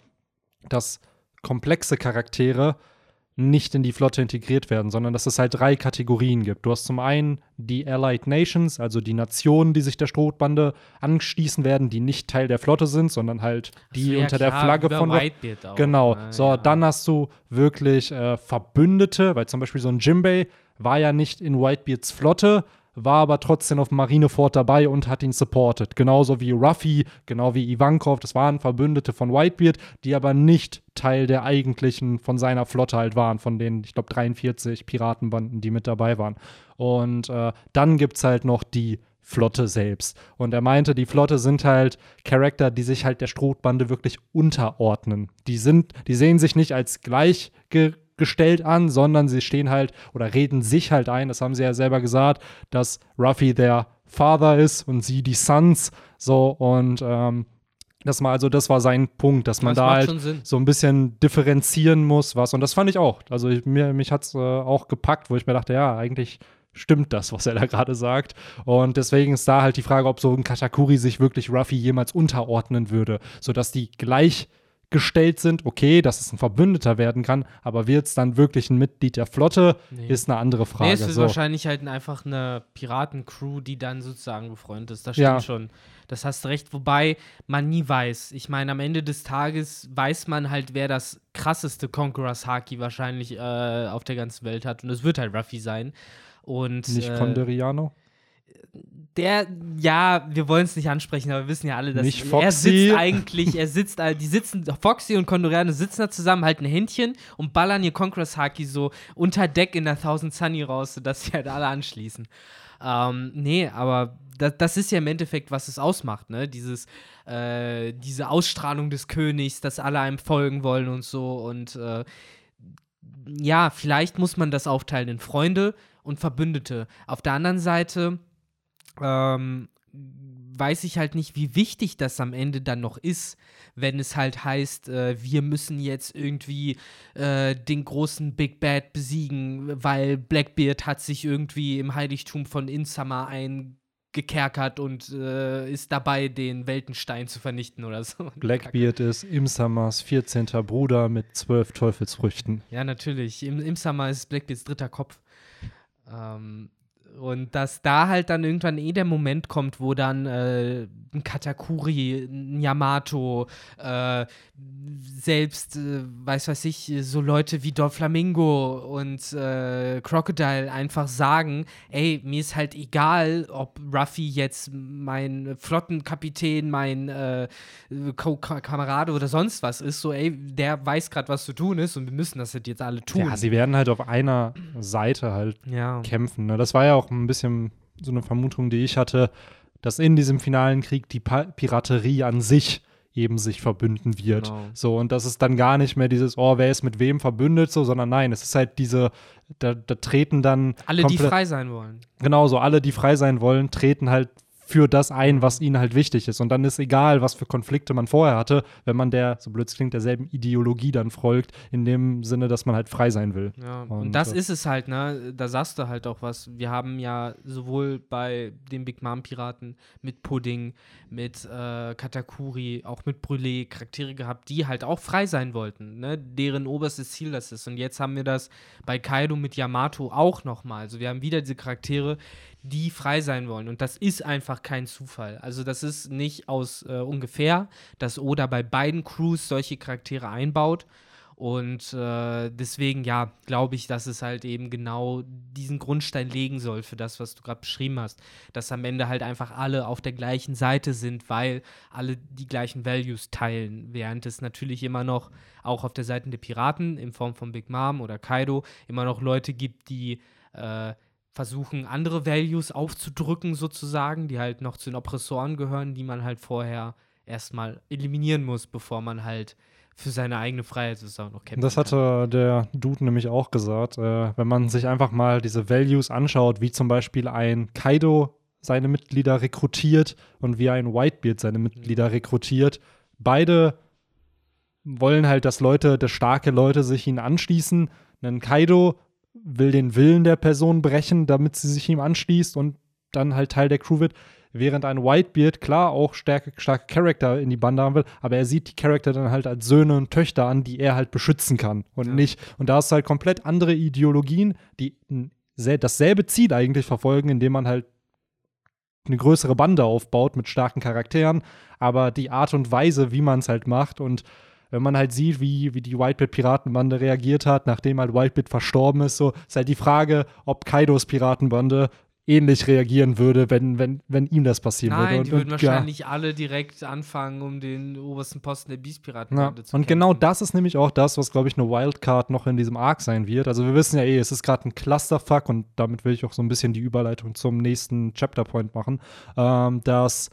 dass komplexe Charaktere nicht in die Flotte integriert werden, sondern dass es halt drei Kategorien gibt. Du hast zum einen die Allied Nations, also die Nationen, die sich der Strohbande anschließen werden, die nicht Teil der Flotte sind, sondern halt die So, ja, unter der klar, Flagge über von Whitebeard auch. Genau. ne, So, ja. dann hast du wirklich äh, Verbündete, weil zum Beispiel so ein Jimbei war ja nicht in Whitebeards Flotte, war aber trotzdem auf dem Marinefort dabei und hat ihn supported. Genauso wie Ruffy, genau wie Ivankov, das waren Verbündete von Whitebeard, die aber nicht Teil der eigentlichen von seiner Flotte halt waren, von den, ich glaube, 43 Piratenbanden, die mit dabei waren. Und äh, dann gibt es halt noch die Flotte selbst. Und er meinte, die Flotte sind halt Charakter, die sich halt der Strohbande wirklich unterordnen. Die sind, die sehen sich nicht als gleichgestellt an, sondern sie stehen halt oder reden sich halt ein. Das haben sie ja selber gesagt, dass Ruffy der Father ist und sie die Sons. So und ähm, das mal, also das war sein Punkt, dass man Das da halt so ein bisschen differenzieren muss, was. Und das fand ich auch. Also ich, mir, mich hat es äh, auch gepackt, wo ich mir dachte, ja, eigentlich stimmt das, was er da gerade sagt. Und deswegen ist da halt die Frage, ob so ein Katakuri sich wirklich Ruffy jemals unterordnen würde, sodass die gleich gestellt sind, okay, dass es ein Verbündeter werden kann, aber wird es dann wirklich ein Mitglied der Flotte, Nee. ist eine andere Frage. Nee, es ist so. wahrscheinlich halt einfach eine Piratencrew, die dann sozusagen befreundet ist. Das stimmt Ja. schon. Das hast du recht, wobei man nie weiß. Ich meine, am Ende des Tages weiß man halt, wer das krasseste Conqueror's Haki wahrscheinlich äh, auf der ganzen Welt hat. Und es wird halt Ruffy sein. Und Nicht äh, Conderiano? Der, ja, wir wollen es nicht ansprechen, aber wir wissen ja alle, dass Nicht er Foxy. sitzt eigentlich, er sitzt, äh, die sitzen, Foxy und Condoriano sitzen da zusammen, halten Händchen und ballern ihr Conqueror's Haki so unter Deck in der Thousand Sunny raus, sodass sie halt alle anschließen. Ähm, nee, aber das, das ist ja im Endeffekt, was es ausmacht, ne? Dieses, äh, diese Ausstrahlung des Königs, dass alle einem folgen wollen und so und äh, ja, vielleicht muss man das aufteilen in Freunde und Verbündete. Auf der anderen Seite ähm, weiß ich halt nicht, wie wichtig das am Ende dann noch ist, wenn es halt heißt, äh, wir müssen jetzt irgendwie äh, den großen Big Bad besiegen, weil Blackbeard hat sich irgendwie im Heiligtum von Insama eingekerkert und äh, ist dabei, den Weltenstein zu vernichten oder so. Blackbeard ist Imsamas 14. Bruder mit zwölf Teufelsfrüchten. Ja, natürlich. Im, im Summer ist Blackbeards dritter Kopf. Ähm, und dass da halt dann irgendwann eh der Moment kommt, wo dann äh, ein Katakuri, ein Yamato, äh, selbst, äh, weiß was ich, so Leute wie Doflamingo und äh, Crocodile einfach sagen, ey, mir ist halt egal, ob Ruffy jetzt mein Flottenkapitän, mein äh, Ko Ka Kamerade oder sonst was ist, so, ey, der weiß gerade, was zu tun ist und wir müssen das halt jetzt alle tun. Ja, sie werden halt auf einer Seite halt ja. kämpfen. Ne? Das war ja auch ein bisschen so eine Vermutung, die ich hatte, dass in diesem finalen Krieg die pa Piraterie an sich eben sich verbünden wird. Genau. So, und das ist dann gar nicht mehr dieses, oh, wer ist mit wem verbündet, so, sondern nein, es ist halt diese, da, da treten dann Alle, die frei sein wollen. Genau, so alle, die frei sein wollen, treten halt für das ein, was ihnen halt wichtig ist. Und dann ist egal, was für Konflikte man vorher hatte, wenn man der, so blöd es klingt, derselben Ideologie dann folgt, in dem Sinne, dass man halt frei sein will. Ja, und, Und, das äh, ist es halt, ne? Da sagst du halt auch was. Wir haben ja sowohl bei den Big Mom Piraten mit Pudding, mit äh, Katakuri, auch mit Brûlé Charaktere gehabt, die halt auch frei sein wollten, ne? Deren oberstes Ziel das ist. Und jetzt haben wir das bei Kaido mit Yamato auch nochmal. Also wir haben wieder diese Charaktere, die frei sein wollen. Und das ist einfach kein Zufall. Also das ist nicht aus äh, ungefähr, dass Oda bei beiden Crews solche Charaktere einbaut. Und äh, deswegen, ja, glaube ich, dass es halt eben genau diesen Grundstein legen soll für das, was du gerade beschrieben hast. Dass am Ende halt einfach alle auf der gleichen Seite sind, weil alle die gleichen Values teilen. Während es natürlich immer noch, auch auf der Seite der Piraten, in Form von Big Mom oder Kaido, immer noch Leute gibt, die äh, versuchen, andere Values aufzudrücken, sozusagen, die halt noch zu den Oppressoren gehören, die man halt vorher erstmal eliminieren muss, bevor man halt für seine eigene Freiheit sozusagen noch kämpfen Das kann. hatte der Dude nämlich auch gesagt. Äh, wenn man sich einfach mal diese Values anschaut, wie zum Beispiel ein Kaido seine Mitglieder rekrutiert und wie ein Whitebeard seine Mitglieder rekrutiert, beide wollen halt, dass Leute, dass starke Leute sich ihnen anschließen. Ein Kaido will den Willen der Person brechen, damit sie sich ihm anschließt und dann halt Teil der Crew wird. Während ein Whitebeard klar auch starke, starke Charakter in die Bande haben will, aber er sieht die Charakter dann halt als Söhne und Töchter an, die er halt beschützen kann und Ja. nicht. Und da hast du halt komplett andere Ideologien, die dasselbe Ziel eigentlich verfolgen, indem man halt eine größere Bande aufbaut mit starken Charakteren, aber die Art und Weise, wie man es halt macht und wenn man halt sieht, wie, wie die Whitebeard-Piratenbande reagiert hat, nachdem halt Whitebeard verstorben ist, so ist halt die Frage, ob Kaidos Piratenbande ähnlich reagieren würde, wenn, wenn, wenn ihm das passieren würde. Nein, Und, die würden und, ja. wahrscheinlich alle direkt anfangen, um den obersten Posten der Beast-Piraten Ja. zu Und genau das ist nämlich auch das, was, glaube ich, eine Wildcard noch in diesem Arc sein wird. Also wir wissen ja eh, es ist gerade ein Clusterfuck und damit will ich auch so ein bisschen die Überleitung zum nächsten Chapterpoint machen, ähm, dass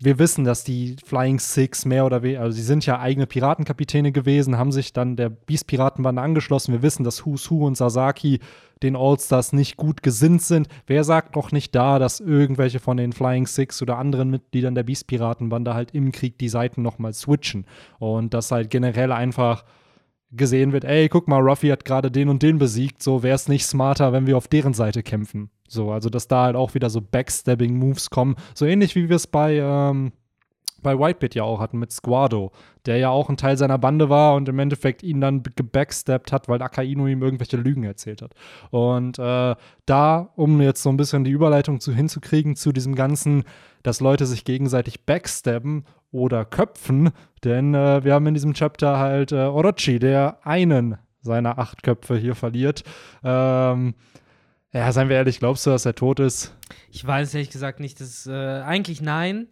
wir wissen, dass die Flying Six mehr oder weniger, also sie sind ja eigene Piratenkapitäne gewesen, haben sich dann der Beast-Piratenbande angeschlossen. Wir wissen, dass Who's Who und Sasaki den All-Stars nicht gut gesinnt sind. Wer sagt noch nicht da, dass irgendwelche von den Flying Six oder anderen Mitgliedern der Beast-Piratenbande halt im Krieg die Seiten nochmal switchen und das halt generell einfach gesehen wird, ey, guck mal, Ruffy hat gerade den und den besiegt, so wäre es nicht smarter, wenn wir auf deren Seite kämpfen. So, also dass da halt auch wieder so Backstabbing-Moves kommen, so ähnlich wie wir es bei ähm, bei Whitebeard ja auch hatten mit Squado, der ja auch ein Teil seiner Bande war und im Endeffekt ihn dann gebacksteppt hat, weil Akainu ihm irgendwelche Lügen erzählt hat. Und äh, da, um jetzt so ein bisschen die Überleitung zu, hinzukriegen zu diesem ganzen, dass Leute sich gegenseitig backstabben oder köpfen, denn äh, wir haben in diesem Chapter halt äh, Orochi, der einen seiner acht Köpfe hier verliert. Ähm, ja, seien wir ehrlich, glaubst du, dass er tot ist? Ich weiß ehrlich gesagt nicht. Das, äh, eigentlich nein.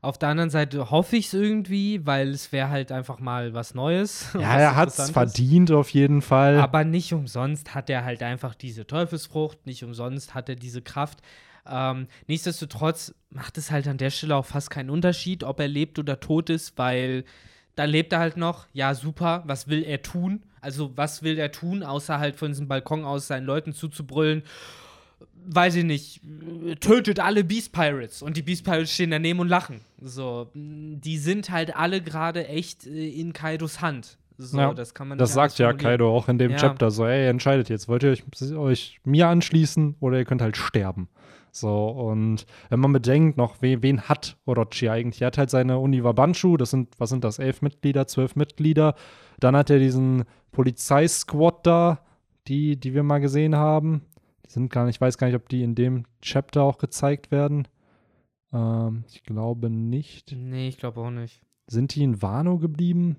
Auf der anderen Seite hoffe ich es irgendwie, weil es wäre halt einfach mal was Neues. Ja, er hat es verdient auf jeden Fall. Aber nicht umsonst hat er halt einfach diese Teufelsfrucht, nicht umsonst hat er diese Kraft. Ähm, nichtsdestotrotz macht es halt an der Stelle auch fast keinen Unterschied, ob er lebt oder tot ist, weil da lebt er halt noch. Ja, super. Was will er tun? Also, was will er tun, außer halt von diesem Balkon aus seinen Leuten zuzubrüllen? weiß ich nicht, tötet alle Beast Pirates und die Beast Pirates stehen daneben und lachen. So, die sind halt alle gerade echt äh, in Kaidos Hand. So, ja, das kann man Das sagt ja Kaido auch in dem ja. Chapter so, ey, entscheidet jetzt, wollt ihr euch, euch, mir anschließen oder ihr könnt halt sterben. So, und wenn man bedenkt noch, wen, wen hat Orochi eigentlich? Er hat halt seine Uniwabanshu, das sind, was sind das, elf Mitglieder, zwölf Mitglieder. Dann hat er diesen Polizeisquad da, die, die wir mal gesehen haben. Die sind gar nicht, ich weiß gar nicht, ob die in dem Chapter auch gezeigt werden. Ähm, ich glaube nicht. Nee, ich glaube auch nicht. Sind die in Wano geblieben?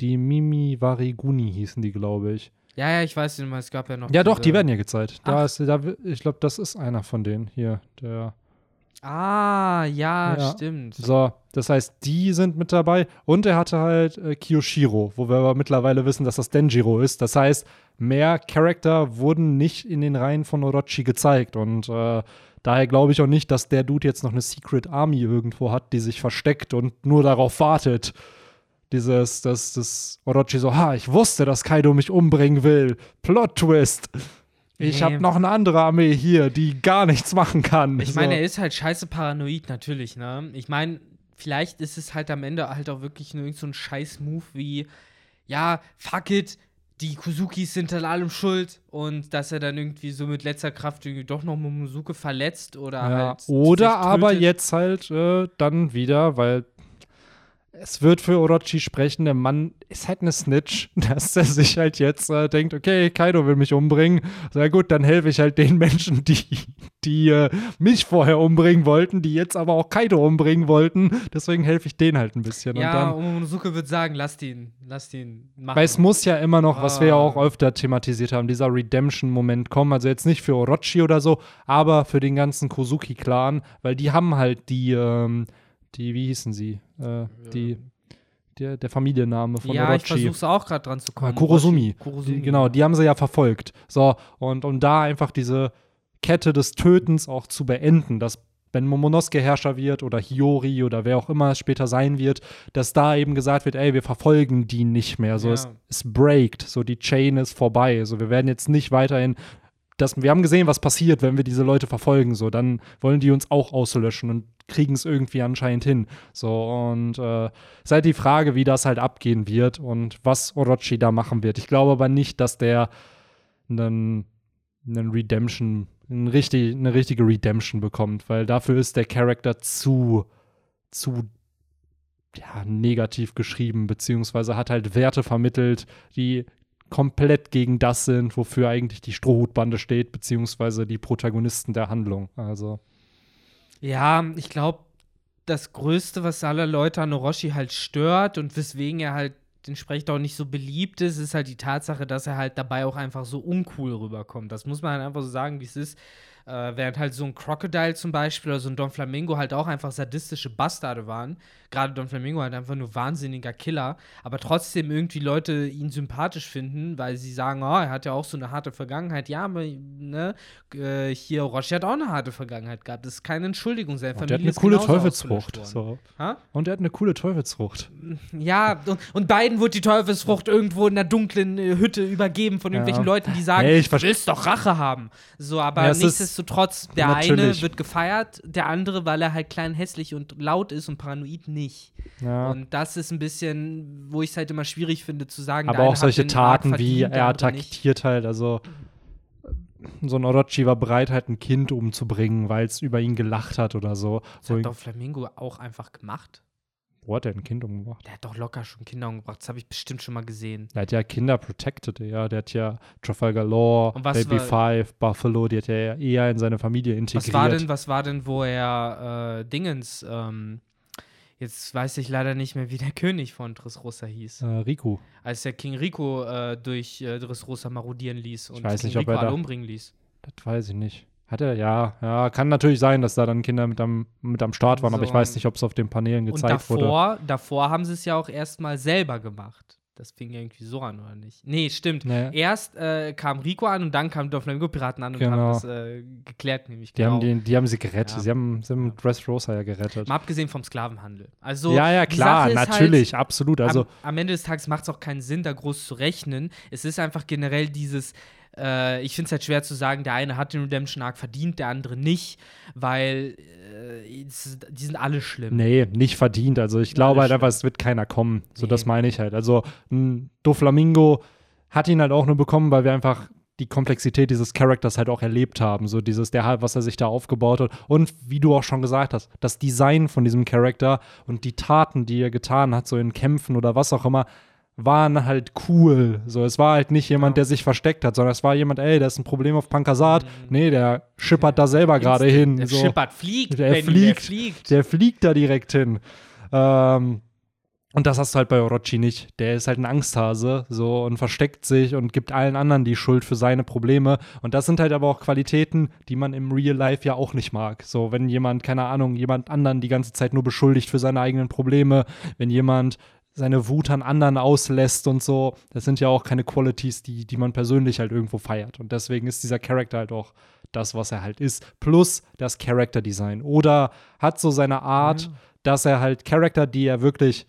Die Mimi Wariguni hießen die, glaube ich. Ja, ja, ich weiß nicht mehr, es gab ja noch. Ja, doch, die werden ja gezeigt. Da ist, da, ich glaube, das ist einer von denen hier, der. Ah, ja, ja, stimmt. So, das heißt, die sind mit dabei. Und er hatte halt äh, Kiyoshiro, wo wir aber mittlerweile wissen, dass das Denjiro ist. Das heißt, mehr Charakter wurden nicht in den Reihen von Orochi gezeigt. Und äh, daher glaube ich auch nicht, dass der Dude jetzt noch eine Secret Army irgendwo hat, die sich versteckt und nur darauf wartet. Dieses, dass das Orochi so, ha, ich wusste, dass Kaido mich umbringen will. Plot Twist. Ich nee. habe noch eine andere Armee hier, die gar nichts machen kann. Ich meine, so. er ist halt scheiße paranoid natürlich, ne? Ich meine, vielleicht ist es halt am Ende halt auch wirklich nur so ein Scheiß-Move wie, ja, fuck it, die Kusukis sind an allem schuld und dass er dann irgendwie so mit letzter Kraft irgendwie doch noch Momosuke verletzt oder ja, halt. Oder aber jetzt halt äh, dann wieder, weil es wird für Orochi sprechen, der Mann ist halt eine Snitch, dass er sich halt jetzt äh, denkt, okay, Kaido will mich umbringen. Sehr gut, dann helfe ich halt den Menschen, die, die äh, mich vorher umbringen wollten, die jetzt aber auch Kaido umbringen wollten. Deswegen helfe ich denen halt ein bisschen. Ja, und, dann, Momonosuke wird sagen, lasst ihn, lasst ihn machen. Weil es muss ja immer noch, was wir ja auch ah. öfter thematisiert haben, dieser Redemption-Moment kommen. Also jetzt nicht für Orochi oder so, aber für den ganzen Kozuki-Clan, weil die haben halt die, ähm, die, wie hießen sie? Äh, die, der, der Familienname von ja, Orochi. Ja, ich versuch's auch gerade dran zu kommen. Kurosumi. Kurosumi. Die, genau, die haben sie ja verfolgt. So, und um da einfach diese Kette des Tötens auch zu beenden, dass wenn Momonosuke Herrscher wird oder Hiyori oder wer auch immer es später sein wird, dass da eben gesagt wird, ey, wir verfolgen die nicht mehr. So, ja. es, es breakt, so die Chain ist vorbei. So, wir werden jetzt nicht weiterhin das, wir haben gesehen, was passiert, wenn wir diese Leute verfolgen. So, dann wollen die uns auch auslöschen und kriegen es irgendwie anscheinend hin. So, und äh, ist halt die Frage, wie das halt abgehen wird und was Orochi da machen wird. Ich glaube aber nicht, dass der einen, einen Redemption, einen richtig, eine richtige Redemption bekommt, weil dafür ist der Charakter zu, zu ja, negativ geschrieben, beziehungsweise hat halt Werte vermittelt, die komplett gegen das sind, wofür eigentlich die Strohhutbande steht, beziehungsweise die Protagonisten der Handlung. Also. Ja, ich glaube, das Größte, was alle Leute an Orochi halt stört und weswegen er halt entsprechend auch nicht so beliebt ist, ist halt die Tatsache, dass er halt dabei auch einfach so uncool rüberkommt. Das muss man halt einfach so sagen, wie es ist. Äh, während halt so ein Crocodile zum Beispiel oder so ein Don Flamingo halt auch einfach sadistische Bastarde waren. Gerade Don Flamingo halt einfach nur wahnsinniger Killer, aber trotzdem irgendwie Leute ihn sympathisch finden, weil sie sagen, oh, er hat ja auch so eine harte Vergangenheit. Ja, aber ne, äh, hier Roshi hat auch eine harte Vergangenheit gehabt. Das ist keine Entschuldigung. Seine und Familie er hat eine coole Teufelsfrucht. So. Und er hat eine coole Teufelsfrucht. Ja, und, und beiden wurde die Teufelsfrucht irgendwo in einer dunklen äh, Hütte übergeben von irgendwelchen ja. Leuten, die sagen, hey, ich willst doch Rache haben. So, aber ja, nichtsdestotrotz der Natürlich. eine wird gefeiert, der andere, weil er halt klein, hässlich und laut ist und paranoid nicht. Ja. Und das ist ein bisschen, wo ich es halt immer schwierig finde zu sagen. Aber auch solche Taten wie er attackiert halt, also so ein Orochi war bereit, halt ein Kind umzubringen, weil es über ihn gelacht hat oder so. Das hat doch Flamingo auch einfach gemacht. Wo hat er ein Kind umgebracht? Der hat doch locker schon Kinder umgebracht. Das habe ich bestimmt schon mal gesehen. Der hat ja Kinder protected, ja. Der hat ja Trafalgar Law, Baby Five, Buffalo, die hat er ja eher in seine Familie integriert. Was war denn, was war denn, wo er äh, Dingens, ähm, jetzt weiß ich leider nicht mehr, wie der König von Dressrosa hieß. Äh, Riku. Als der King Rico äh, durch äh, Dressrosa marodieren ließ und weiß King nicht, ob Rico er da- umbringen ließ. Das weiß ich nicht. Hat er, ja. Ja, kann natürlich sein, dass da dann Kinder mit am, mit am Start waren, aber So. ich weiß nicht, ob es auf den Paneelen Und gezeigt wurde. davor, davor haben sie es ja auch erstmal selber gemacht. Das fing irgendwie so an, oder nicht? Nee, stimmt. Nee. Erst äh, kam Rico an und dann kamen Doflamingo-Piraten an und Genau. haben das äh, geklärt, nämlich Die, genau. haben die, die haben sie gerettet. Ja. Sie haben, sie haben Dressrosa ja gerettet. Mal abgesehen vom Sklavenhandel. Also, ja, ja, die klar, ist natürlich, absolut. Halt, Also, am, am Ende des Tages macht es auch keinen Sinn, da groß zu rechnen. Es ist einfach generell dieses, äh, ich finde es halt schwer zu sagen, der eine hat den Redemption Arc verdient, der andere nicht, weil äh, die sind alle schlimm. nee, nicht verdient. Also, ich glaube halt schlimm. einfach, es wird keiner kommen. So, Nee. das meine ich halt. Also, ein Doflamingo hat ihn halt auch nur bekommen, weil wir einfach die Komplexität dieses Charakters halt auch erlebt haben. So dieses, der was er sich da aufgebaut hat. Und wie du auch schon gesagt hast, das Design von diesem Charakter und die Taten, die er getan hat, so in Kämpfen oder was auch immer, waren halt cool. So, es war halt nicht jemand, der sich versteckt hat, sondern es war jemand, ey, da ist ein Problem auf Pankasat. Nee, der schippert da selber gerade hin. Der so. schippert, fliegt, Der Benny, fliegt. der fliegt. Der fliegt da direkt hin. Ähm, und das hast du halt bei Orochi nicht. Der ist halt ein Angsthase so und versteckt sich und gibt allen anderen die Schuld für seine Probleme. Und das sind halt aber auch Qualitäten, die man im Real Life ja auch nicht mag. So, wenn jemand, keine Ahnung, jemand anderen die ganze Zeit nur beschuldigt für seine eigenen Probleme, wenn jemand seine Wut an anderen auslässt und so, das sind ja auch keine Qualities, die, die man persönlich halt irgendwo feiert. Und deswegen ist dieser Charakter halt auch das, was er halt ist. Plus das Character Design. Oder hat so seine Art, dass er halt Charakter, die er wirklich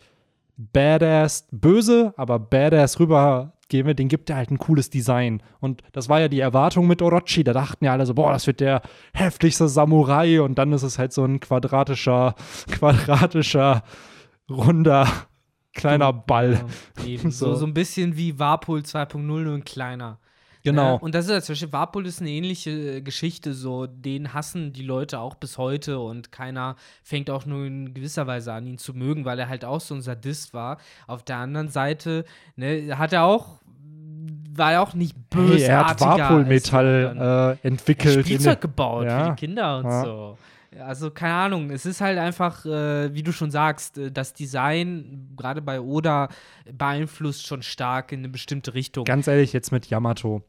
badass, böse, aber badass rübergeben will, den gibt er halt ein cooles Design. Und das war ja die Erwartung mit Orochi. Da dachten ja alle so, boah, das wird der heftigste Samurai. Und dann ist es halt so ein quadratischer, quadratischer, runder, kleiner Ball. Ja, eben. so. So. so ein bisschen wie Warpol 2.0, nur ein kleiner. Genau. Ja, und das ist ja zum Beispiel, Warpol ist eine ähnliche äh, Geschichte, so, den hassen die Leute auch bis heute und keiner fängt auch nur in gewisser Weise an, ihn zu mögen, weil er halt auch so ein Sadist war. Auf der anderen Seite, ne, hat er auch, war er auch nicht Hey, bösartiger. er hat Warpol-Metall äh, Er entwickelt. hat in Spielzeug gebaut Ja. für die Kinder und Ja. so. Also, keine Ahnung, es ist halt einfach, äh, wie du schon sagst, äh, das Design, gerade bei Oda, beeinflusst schon stark in eine bestimmte Richtung. Ganz ehrlich, jetzt mit Yamato.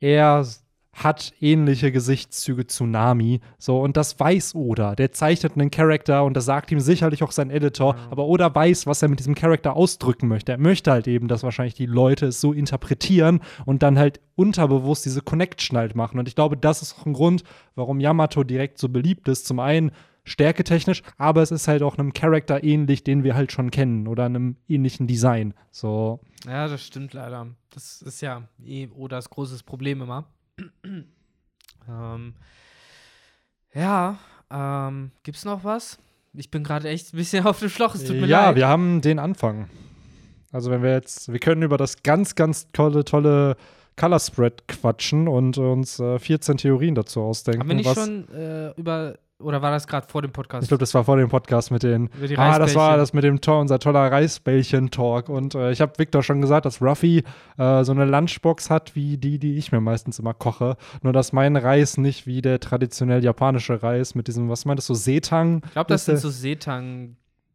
Er hat ähnliche Gesichtszüge zu Nami. So, und das weiß Oda. Der zeichnet einen Charakter und das sagt ihm sicherlich auch sein Editor. Aber Oda weiß, was er mit diesem Charakter ausdrücken möchte. Er möchte halt eben, dass wahrscheinlich die Leute es so interpretieren und dann halt unterbewusst diese Connection halt machen. Und ich glaube, das ist auch ein Grund, warum Yamato direkt so beliebt ist. Zum einen stärketechnisch, aber es ist halt auch einem Charakter ähnlich, den wir halt schon kennen oder einem ähnlichen Design. So, Ja, das stimmt leider. Das ist ja eh Odas großes Problem immer. Ähm, ja, ähm, gibt's noch was? Ich bin gerade echt ein bisschen auf dem Schlauch, es tut mir ja, leid. wir haben den Anfang. Also wenn wir jetzt, wir können über das ganz, ganz tolle, tolle Color Spread quatschen und uns äh, 14 Theorien dazu ausdenken. Haben wir nicht schon äh, über, oder war das gerade vor dem Podcast? ich glaube, das war vor dem Podcast mit den. Die Ah, das war das mit dem to unser toller Reisbällchen-Talk. Und äh, ich habe Victor schon gesagt, dass Ruffy äh, so eine Lunchbox hat, wie die, die ich mir meistens immer koche. Nur, dass mein Reis nicht wie der traditionell japanische Reis mit diesem, was meintest du, Seetang? ich glaube, das sind so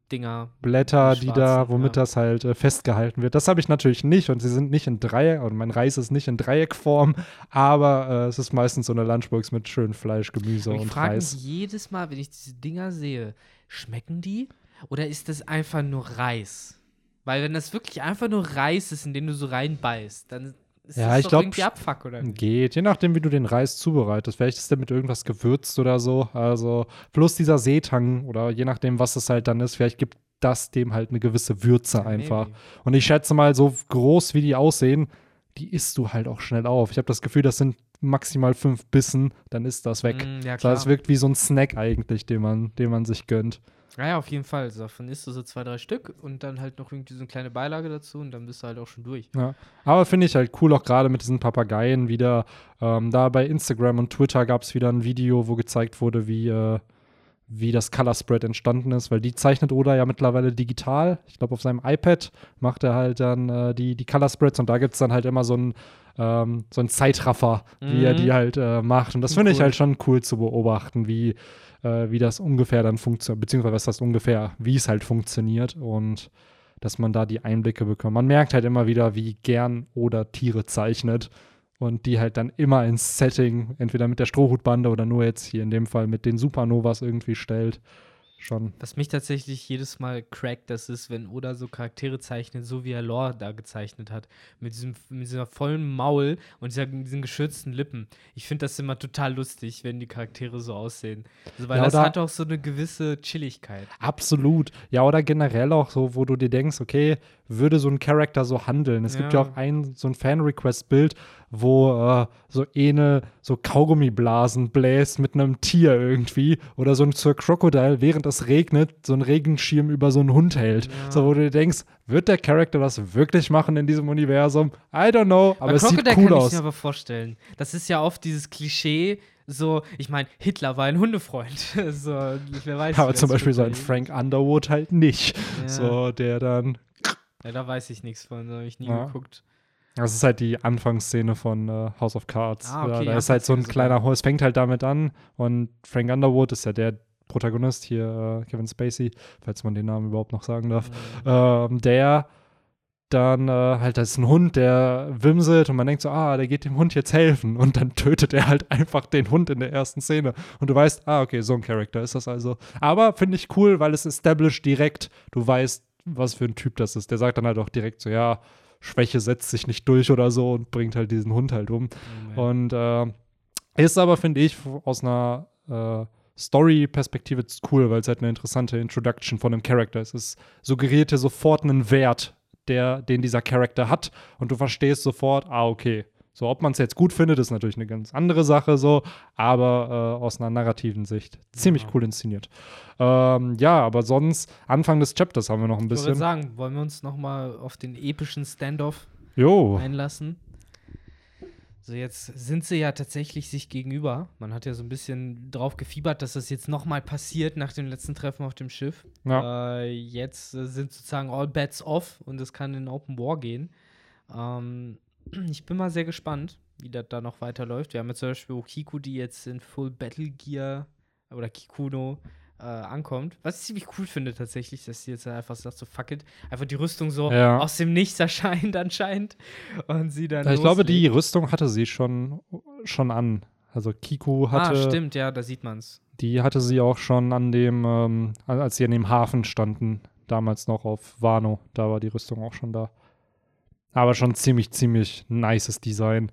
Seetang-Dinger. Blätter, Die da, womit ja. das halt äh, festgehalten wird. Das habe ich natürlich nicht und sie sind nicht in Dreieck, und mein Reis ist nicht in Dreieckform, aber äh, es ist meistens so eine Lunchbox mit schön Fleisch, Gemüse Und ich und frage mich Reis. jedes Mal, wenn ich diese Dinger sehe, schmecken die? Oder ist das einfach nur Reis? Weil wenn das wirklich einfach nur Reis ist, in den du so reinbeißt, dann ist Ja, das ich doch glaub, irgendwie Abfuck, oder? Geht, je nachdem, wie du den Reis zubereitest. Vielleicht ist der mit irgendwas gewürzt oder so. Also, plus dieser Seetang oder je nachdem, was es halt dann ist, vielleicht gibt das dem halt eine gewisse Würze einfach. maybe. Und ich schätze mal, so groß wie die aussehen, die isst du halt auch schnell auf. Ich habe das Gefühl, das sind maximal fünf Bissen, dann ist das weg. Mm, ja, Das klar. es wirkt wie so ein Snack eigentlich, den man, den man sich gönnt. Ja, ja, auf jeden Fall. So, davon isst du so zwei, drei Stück und dann halt noch irgendwie so eine kleine Beilage dazu und dann bist du halt auch schon durch. Ja. Aber finde ich halt cool, auch gerade mit diesen Papageien wieder. Ähm, da bei Instagram und Twitter gab es wieder ein Video, wo gezeigt wurde, wie, äh, wie das Color Spread entstanden ist, weil die zeichnet Oda ja mittlerweile digital. Ich glaube, auf seinem iPad macht er halt dann äh, die, die Color Spreads und da gibt es dann halt immer so ein ähm, so ein Zeitraffer, wie er Mhm. die halt äh, macht. Und das finde ich Cool. halt schon cool zu beobachten, wie, äh, wie das ungefähr dann funktioniert, beziehungsweise was das ungefähr, wie es halt funktioniert und dass man da die Einblicke bekommt. Man merkt halt immer wieder, wie gern oder Tiere zeichnet und die halt dann immer ins Setting, entweder mit der Strohhutbande oder nur jetzt hier in dem Fall mit den Supernovas irgendwie stellt. Schon. Was mich tatsächlich jedes Mal crackt, das ist, wenn Oda so Charaktere zeichnet, so wie er Lore da gezeichnet hat. Mit diesem, mit dieser vollen Maul und dieser, diesen geschürzten Lippen. Ich finde das immer total lustig, wenn die Charaktere so aussehen. Also, weil Ja, das hat auch so eine gewisse Chilligkeit. Absolut. Ja, oder generell auch so, wo du dir denkst, okay, würde so ein Charakter so handeln? Es gibt ja Ja. auch ein so ein Fan-Request-Bild, wo äh, so Ene so Kaugummiblasen bläst mit einem Tier irgendwie oder so ein Sir Crocodile, während es regnet, so einen Regenschirm über so einen Hund hält. Ja. So, wo du dir denkst, wird der Charakter das wirklich machen in diesem Universum? I don't know, aber Bei es sieht Crocodile cool kann ich aus. mir aber vorstellen. Das ist ja oft dieses Klischee, so, ich meine, Hitler war ein Hundefreund. so, wer weiß. Aber zum Beispiel so ein. Frank Underwood halt nicht. Ja. So, der dann Ja, da weiß ich nichts von, da habe ich nie Ja. geguckt. Das ist halt die Anfangsszene von äh, House of Cards. Ah, okay, da, die da ist halt so ein kleiner, es fängt halt damit an und Frank Underwood ist ja der Protagonist hier, äh, Kevin Spacey, falls man den Namen überhaupt noch sagen darf, ähm, der dann äh, halt, das ist ein Hund, der wimselt und man denkt so, ah, der geht dem Hund jetzt helfen und dann tötet er halt einfach den Hund in der ersten Szene und du weißt, ah, okay, so ein Charakter ist das also. Aber finde ich cool, weil es established direkt, du weißt, was für ein Typ das ist. Der sagt dann halt auch direkt so, ja, Schwäche setzt sich nicht durch oder so und bringt halt diesen Hund halt um. Und äh, ist aber, finde ich, aus einer äh, Story-Perspektive cool, weil es halt eine interessante Introduction von einem Charakter ist. Es suggeriert dir sofort einen Wert, der, den dieser Charakter hat und du verstehst sofort, ah, okay. So, ob man es jetzt gut findet, ist natürlich eine ganz andere Sache so, aber äh, aus einer narrativen Sicht ziemlich Ja. cool inszeniert. Ähm, ja, aber sonst, Anfang des Chapters haben wir noch ein Ich würde bisschen. sagen, wollen wir uns noch mal auf den epischen Standoff Jo, einlassen? So, jetzt sind sie ja tatsächlich sich gegenüber. Man hat ja so ein bisschen drauf gefiebert, dass das jetzt noch mal passiert nach dem letzten Treffen auf dem Schiff. ja. Äh, jetzt äh, sind sozusagen all bets off und es kann in Open War gehen. Ähm, ich bin mal sehr gespannt, wie das da noch weiterläuft. Wir haben jetzt zum Beispiel Kiku, die jetzt in Full Battle Gear oder Kikuno äh, ankommt. Was ich ziemlich cool finde tatsächlich, dass sie jetzt einfach sagt, so fuck it, einfach die Rüstung so Ja. aus dem Nichts erscheint anscheinend und sie dann ich glaube, die loslegt. Rüstung hatte sie schon, schon an. Also Kiku hatte, Ah, stimmt, ja, da sieht man's. die hatte sie auch schon an dem, ähm, als sie an dem Hafen standen, damals noch auf Wano, da war die Rüstung auch schon da. Aber schon ziemlich, ziemlich nices Design.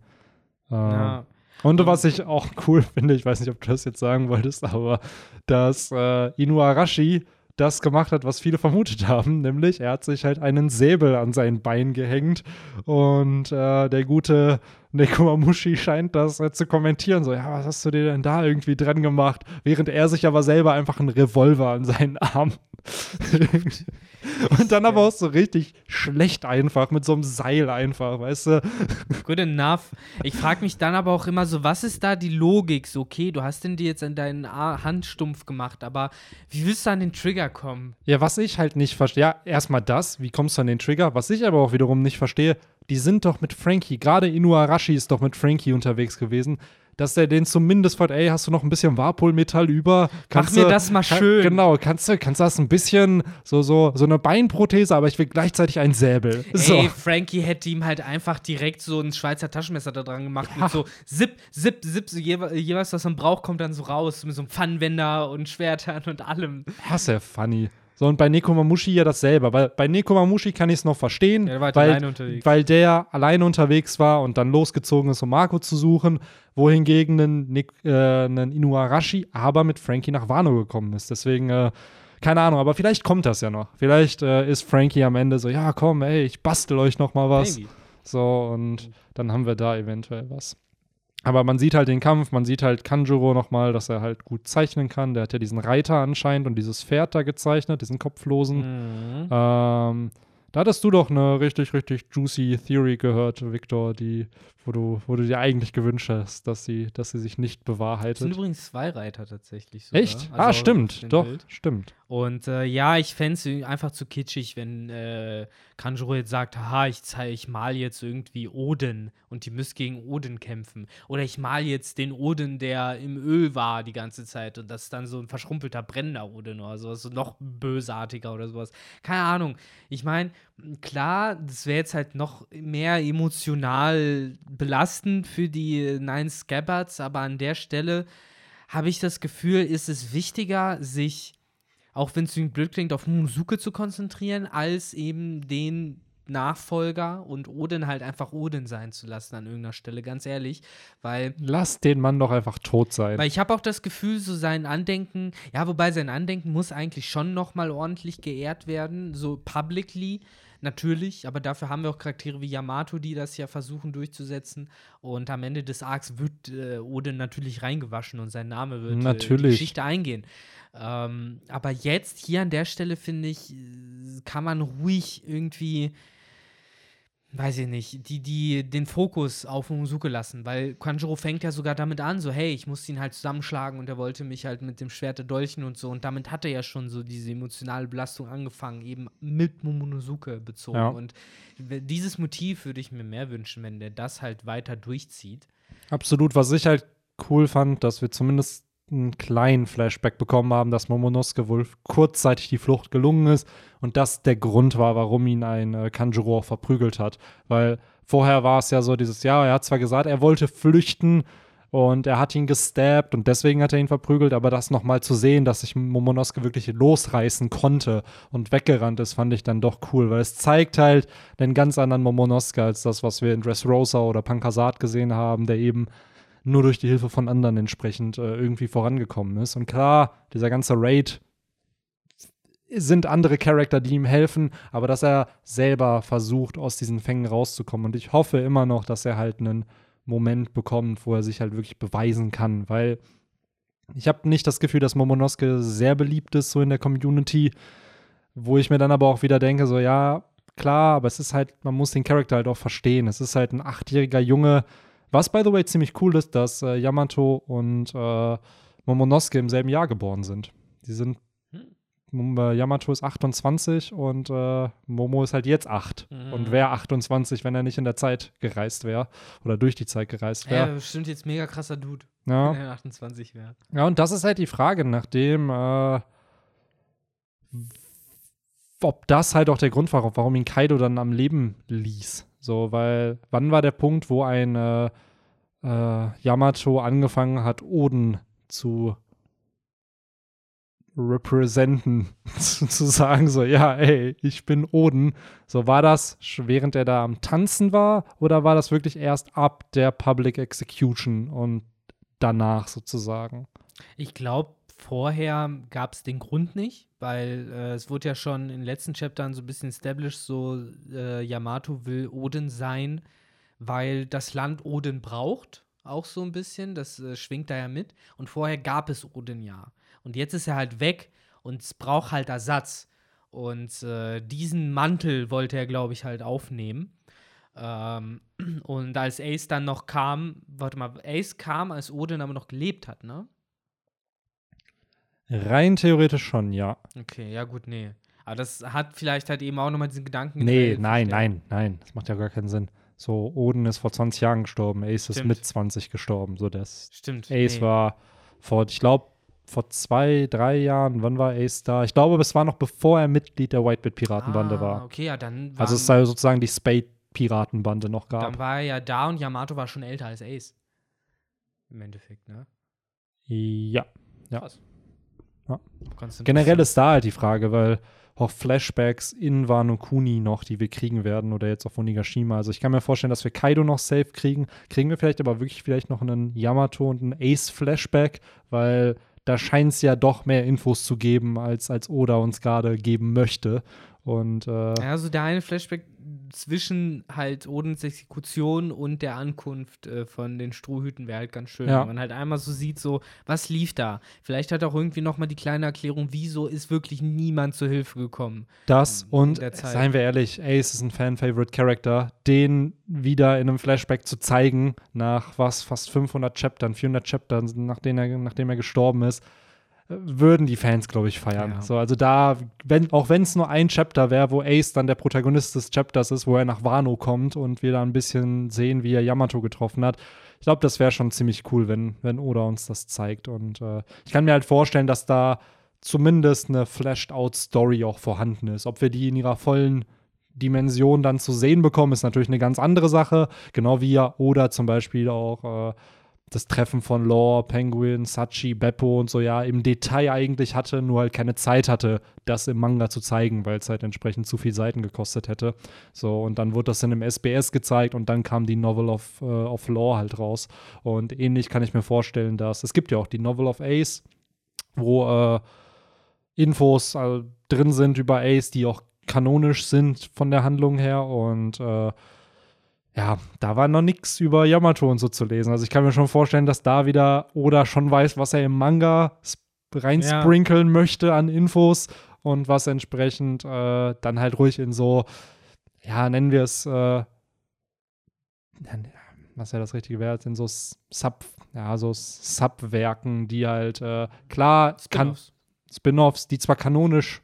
Ähm, Ja. Und was ich auch cool finde, ich weiß nicht, ob du das jetzt sagen wolltest, aber dass äh, Inuarashi das gemacht hat, was viele vermutet haben, nämlich er hat sich halt einen Säbel an sein Bein gehängt und äh, der gute Nekomamushi scheint das äh, zu kommentieren, so, ja, was hast du dir denn da irgendwie dran gemacht? Während er sich aber selber einfach einen Revolver an seinen Arm und dann aber auch so richtig schlecht einfach, mit so einem Seil einfach, weißt du? Good enough. Ich frage mich dann aber auch immer so, was ist da die Logik? So, okay, du hast den dir jetzt an deinen Hand stumpf gemacht, aber wie willst du an den Trigger kommen? Ja, was ich halt nicht verstehe, ja, erstmal das, wie kommst du an den Trigger? Was ich aber auch wiederum nicht verstehe, die sind doch mit Frankie, gerade Inuarashi ist doch mit Frankie unterwegs gewesen, dass der den zumindest fragt, ey, hast du noch ein bisschen Warpolmetall über? Kannst mir du- das mal kann- schön. Genau, kannst du, kannst das ein bisschen, so, so, so eine Beinprothese, aber ich will gleichzeitig einen Säbel. So. Ey, Frankie hätte ihm halt einfach direkt so ein Schweizer Taschenmesser da dran gemacht Ja. mit so Zip, Zip, Zip, so jewe jeweils, was man braucht, kommt dann so raus mit so einem Pfannenwender und Schwertern und allem. Ja, ist ja funny. So, und bei Nekomamushi ja dasselbe. Weil bei Nekomamushi kann ich es noch verstehen, der war halt weil, unterwegs. weil der alleine unterwegs war und dann losgezogen ist, um Marco zu suchen, wohingegen ein, äh, ein Inuarashi aber mit Frankie nach Wano gekommen ist. Deswegen, äh, keine Ahnung, aber vielleicht kommt das ja noch. Vielleicht äh, ist Frankie am Ende so, ja, komm, ey, ich bastel euch noch mal was. Maybe. So, und dann haben wir da eventuell was. Aber man sieht halt den Kampf, man sieht halt Kanjuro nochmal, dass er halt gut zeichnen kann. Der hat ja diesen Reiter anscheinend und dieses Pferd da gezeichnet, diesen kopflosen. Mhm. Ähm, Da hattest du doch eine richtig, richtig juicy Theory gehört, Victor, die, wo du, wo du dir eigentlich gewünscht hast, dass sie, dass sie sich nicht bewahrheitet. Das sind übrigens zwei Reiter tatsächlich. Sogar. Echt? Also ah, stimmt. Doch, Bild. stimmt. Und äh, ja, ich fände es einfach zu kitschig, wenn äh, Kanjuro jetzt sagt, haha, ich, ich mal jetzt irgendwie Odin und die müsst gegen Odin kämpfen. Oder ich mal jetzt den Odin, der im Öl war die ganze Zeit und das ist dann so ein verschrumpelter, brennender Odin oder sowas, so noch bösartiger oder sowas. Keine Ahnung. Ich meine, klar, das wäre jetzt halt noch mehr emotional belastend für die Nine Scabbards, aber an der Stelle habe ich das Gefühl, ist es wichtiger, sich auch wenn es blöd klingt, auf Momonosuke zu konzentrieren, als eben den Nachfolger und Odin halt einfach Odin sein zu lassen an irgendeiner Stelle, ganz ehrlich, weil Lass den Mann doch einfach tot sein. weil ich habe auch das Gefühl, so sein Andenken, ja, wobei sein Andenken muss eigentlich schon noch mal ordentlich geehrt werden, so publicly, natürlich, aber dafür haben wir auch Charaktere wie Yamato, die das ja versuchen durchzusetzen und am Ende des Arcs wird äh, Odin natürlich reingewaschen und sein Name wird äh, in die Natürlich. Geschichte eingehen. Ähm, aber jetzt hier an der Stelle finde ich, äh, kann man ruhig irgendwie, weiß ich nicht, die, die den Fokus auf Momosuke lassen, weil Kanjuro fängt ja sogar damit an, so, hey, ich muss ihn halt zusammenschlagen und er wollte mich halt mit dem Schwert dolchen und so. Und damit hat er ja schon so diese emotionale Belastung angefangen, eben mit Momonosuke bezogen. Ja. Und dieses Motiv würde ich mir mehr wünschen, wenn der das halt weiter durchzieht. Absolut, was ich halt cool fand, dass wir zumindest einen kleinen Flashback bekommen haben, dass Momonosuke wohl kurzzeitig die Flucht gelungen ist und das der Grund war, warum ihn ein äh, Kanjuro verprügelt hat. Weil vorher war es ja so dieses, ja, er hat zwar gesagt, er wollte flüchten und er hat ihn gestabbt und deswegen hat er ihn verprügelt, aber das nochmal zu sehen, dass sich Momonosuke wirklich losreißen konnte und weggerannt ist, fand ich dann doch cool, weil es zeigt halt einen ganz anderen Momonosuke als das, was wir in Dressrosa oder Pankasat gesehen haben, der eben nur durch die Hilfe von anderen entsprechend äh, irgendwie vorangekommen ist. Und klar, dieser ganze Raid sind andere Charakter, die ihm helfen, aber dass er selber versucht, aus diesen Fängen rauszukommen. Und ich hoffe immer noch, dass er halt einen Moment bekommt, wo er sich halt wirklich beweisen kann, weil ich habe nicht das Gefühl, dass Momonosuke sehr beliebt ist, so in der Community, wo ich mir dann aber auch wieder denke, so ja, klar, aber es ist halt, man muss den Charakter halt auch verstehen. Es ist halt ein achtjähriger Junge, was, by the way, ziemlich cool ist, dass äh, Yamato und äh, Momonosuke im selben Jahr geboren sind. Die sind. Mom- äh, Yamato ist 28 und äh, Momo ist halt jetzt 8. Mhm. Und wäre 28, wenn er nicht in der Zeit gereist wäre. Oder durch die Zeit gereist Ja, wäre. bestimmt jetzt mega krasser Dude, Ja. wenn er 28 wäre. Ja, und das ist halt die Frage, nachdem, äh, ob das halt auch der Grund war, warum ihn Kaido dann am Leben ließ. So, weil, wann war der Punkt, wo ein äh, äh, Yamato angefangen hat, Oden zu representen, zu, sagen, so, ja, ey, ich bin Oden. So, war das, während er da am Tanzen war, oder war das wirklich erst ab der Public Execution und danach sozusagen? Ich glaube, vorher gab es den Grund nicht, weil äh, es wurde ja schon in den letzten Chaptern so ein bisschen established, so äh, Yamato will Odin sein, weil das Land Odin braucht, auch so ein bisschen, das äh, schwingt da ja mit. Und vorher gab es Odin ja. Und jetzt ist er halt weg und es braucht halt Ersatz. Und äh, diesen Mantel wollte er, glaube ich, halt aufnehmen. Ähm, und als Ace dann noch kam, warte mal, Ace kam, als Odin aber noch gelebt hat, ne? Rein theoretisch schon, ja. Okay, ja gut, nee. Aber das hat vielleicht halt eben auch nochmal diesen Gedanken. Nee, nein, nein, nein. Das macht ja gar keinen Sinn. So, Oden ist vor 20 Jahren gestorben, Ace ist Stimmt. mit 20 gestorben. So, das Stimmt. Ace nee. war vor, ich glaube, vor zwei, drei Jahren, wann war Ace da? Ich glaube, es war noch bevor er Mitglied der Whitebit-Piratenbande ah, war. Okay, ja, dann war, Also es sei sozusagen die Spade-Piratenbande noch dann gab. war er ja da und Yamato war schon älter als Ace. Im Endeffekt, ne? Ja. Ja. Krass. Ja. Generell ist da halt die Frage, weil auch Flashbacks in Wano Kuni noch, die wir kriegen werden, oder jetzt auf Onigashima. Also ich kann mir vorstellen, dass wir Kaido noch safe kriegen. Kriegen wir vielleicht aber wirklich vielleicht noch einen Yamato und einen Ace-Flashback, weil da scheint es ja doch mehr Infos zu geben, als, als Oda uns gerade geben möchte. Und äh, Ja, also der eine Flashback zwischen halt Odins Exekution und der Ankunft äh, von den Strohhüten wäre halt ganz schön. Ja. Wenn man halt einmal so sieht, so, was lief da? Vielleicht hat auch irgendwie noch mal die kleine Erklärung, wieso ist wirklich niemand zur Hilfe gekommen. Das in und seien wir ehrlich, Ace ist ein Fan-Favorite-Character. Den wieder in einem Flashback zu zeigen, nach was, fast 500 Chaptern, 400 Chaptern, nachdem er, nachdem er gestorben ist, würden die Fans, glaube ich, feiern. Ja. So, also da, wenn, auch wenn es nur ein Chapter wäre, wo Ace dann der Protagonist des Chapters ist, wo er nach Wano kommt und wir da ein bisschen sehen, wie er Yamato getroffen hat. Ich glaube, das wäre schon ziemlich cool, wenn, wenn Oda uns das zeigt. Und äh, ich kann mir halt vorstellen, dass da zumindest eine Flashed-out-Story auch vorhanden ist. Ob wir die in ihrer vollen Dimension dann zu sehen bekommen, ist natürlich eine ganz andere Sache. Genau wie ja Oda zum Beispiel auch äh, das Treffen von Law, Penguin, Sachi, Beppo und so ja im Detail eigentlich hatte, nur halt keine Zeit hatte, das im Manga zu zeigen, weil es halt entsprechend zu viel Seiten gekostet hätte. So, und dann wurde das in einem SBS gezeigt und dann kam die Novel of, äh, of Law halt raus. Und ähnlich kann ich mir vorstellen, dass es gibt ja auch die Novel of Ace, wo äh, Infos äh, drin sind über Ace, die auch kanonisch sind von der Handlung her und äh, ja, da war noch nichts über Yamato und so zu lesen. Also ich kann mir schon vorstellen, dass da wieder Oda schon weiß, was er im Manga sp- reinsprinkeln möchte an Infos und was entsprechend äh, dann halt ruhig in so, ja, nennen wir es, äh, was ja das richtige wäre, in so Sub, ja, so Sub-Werken, die halt, äh, klar, Spin-offs. Spin-offs, die zwar kanonisch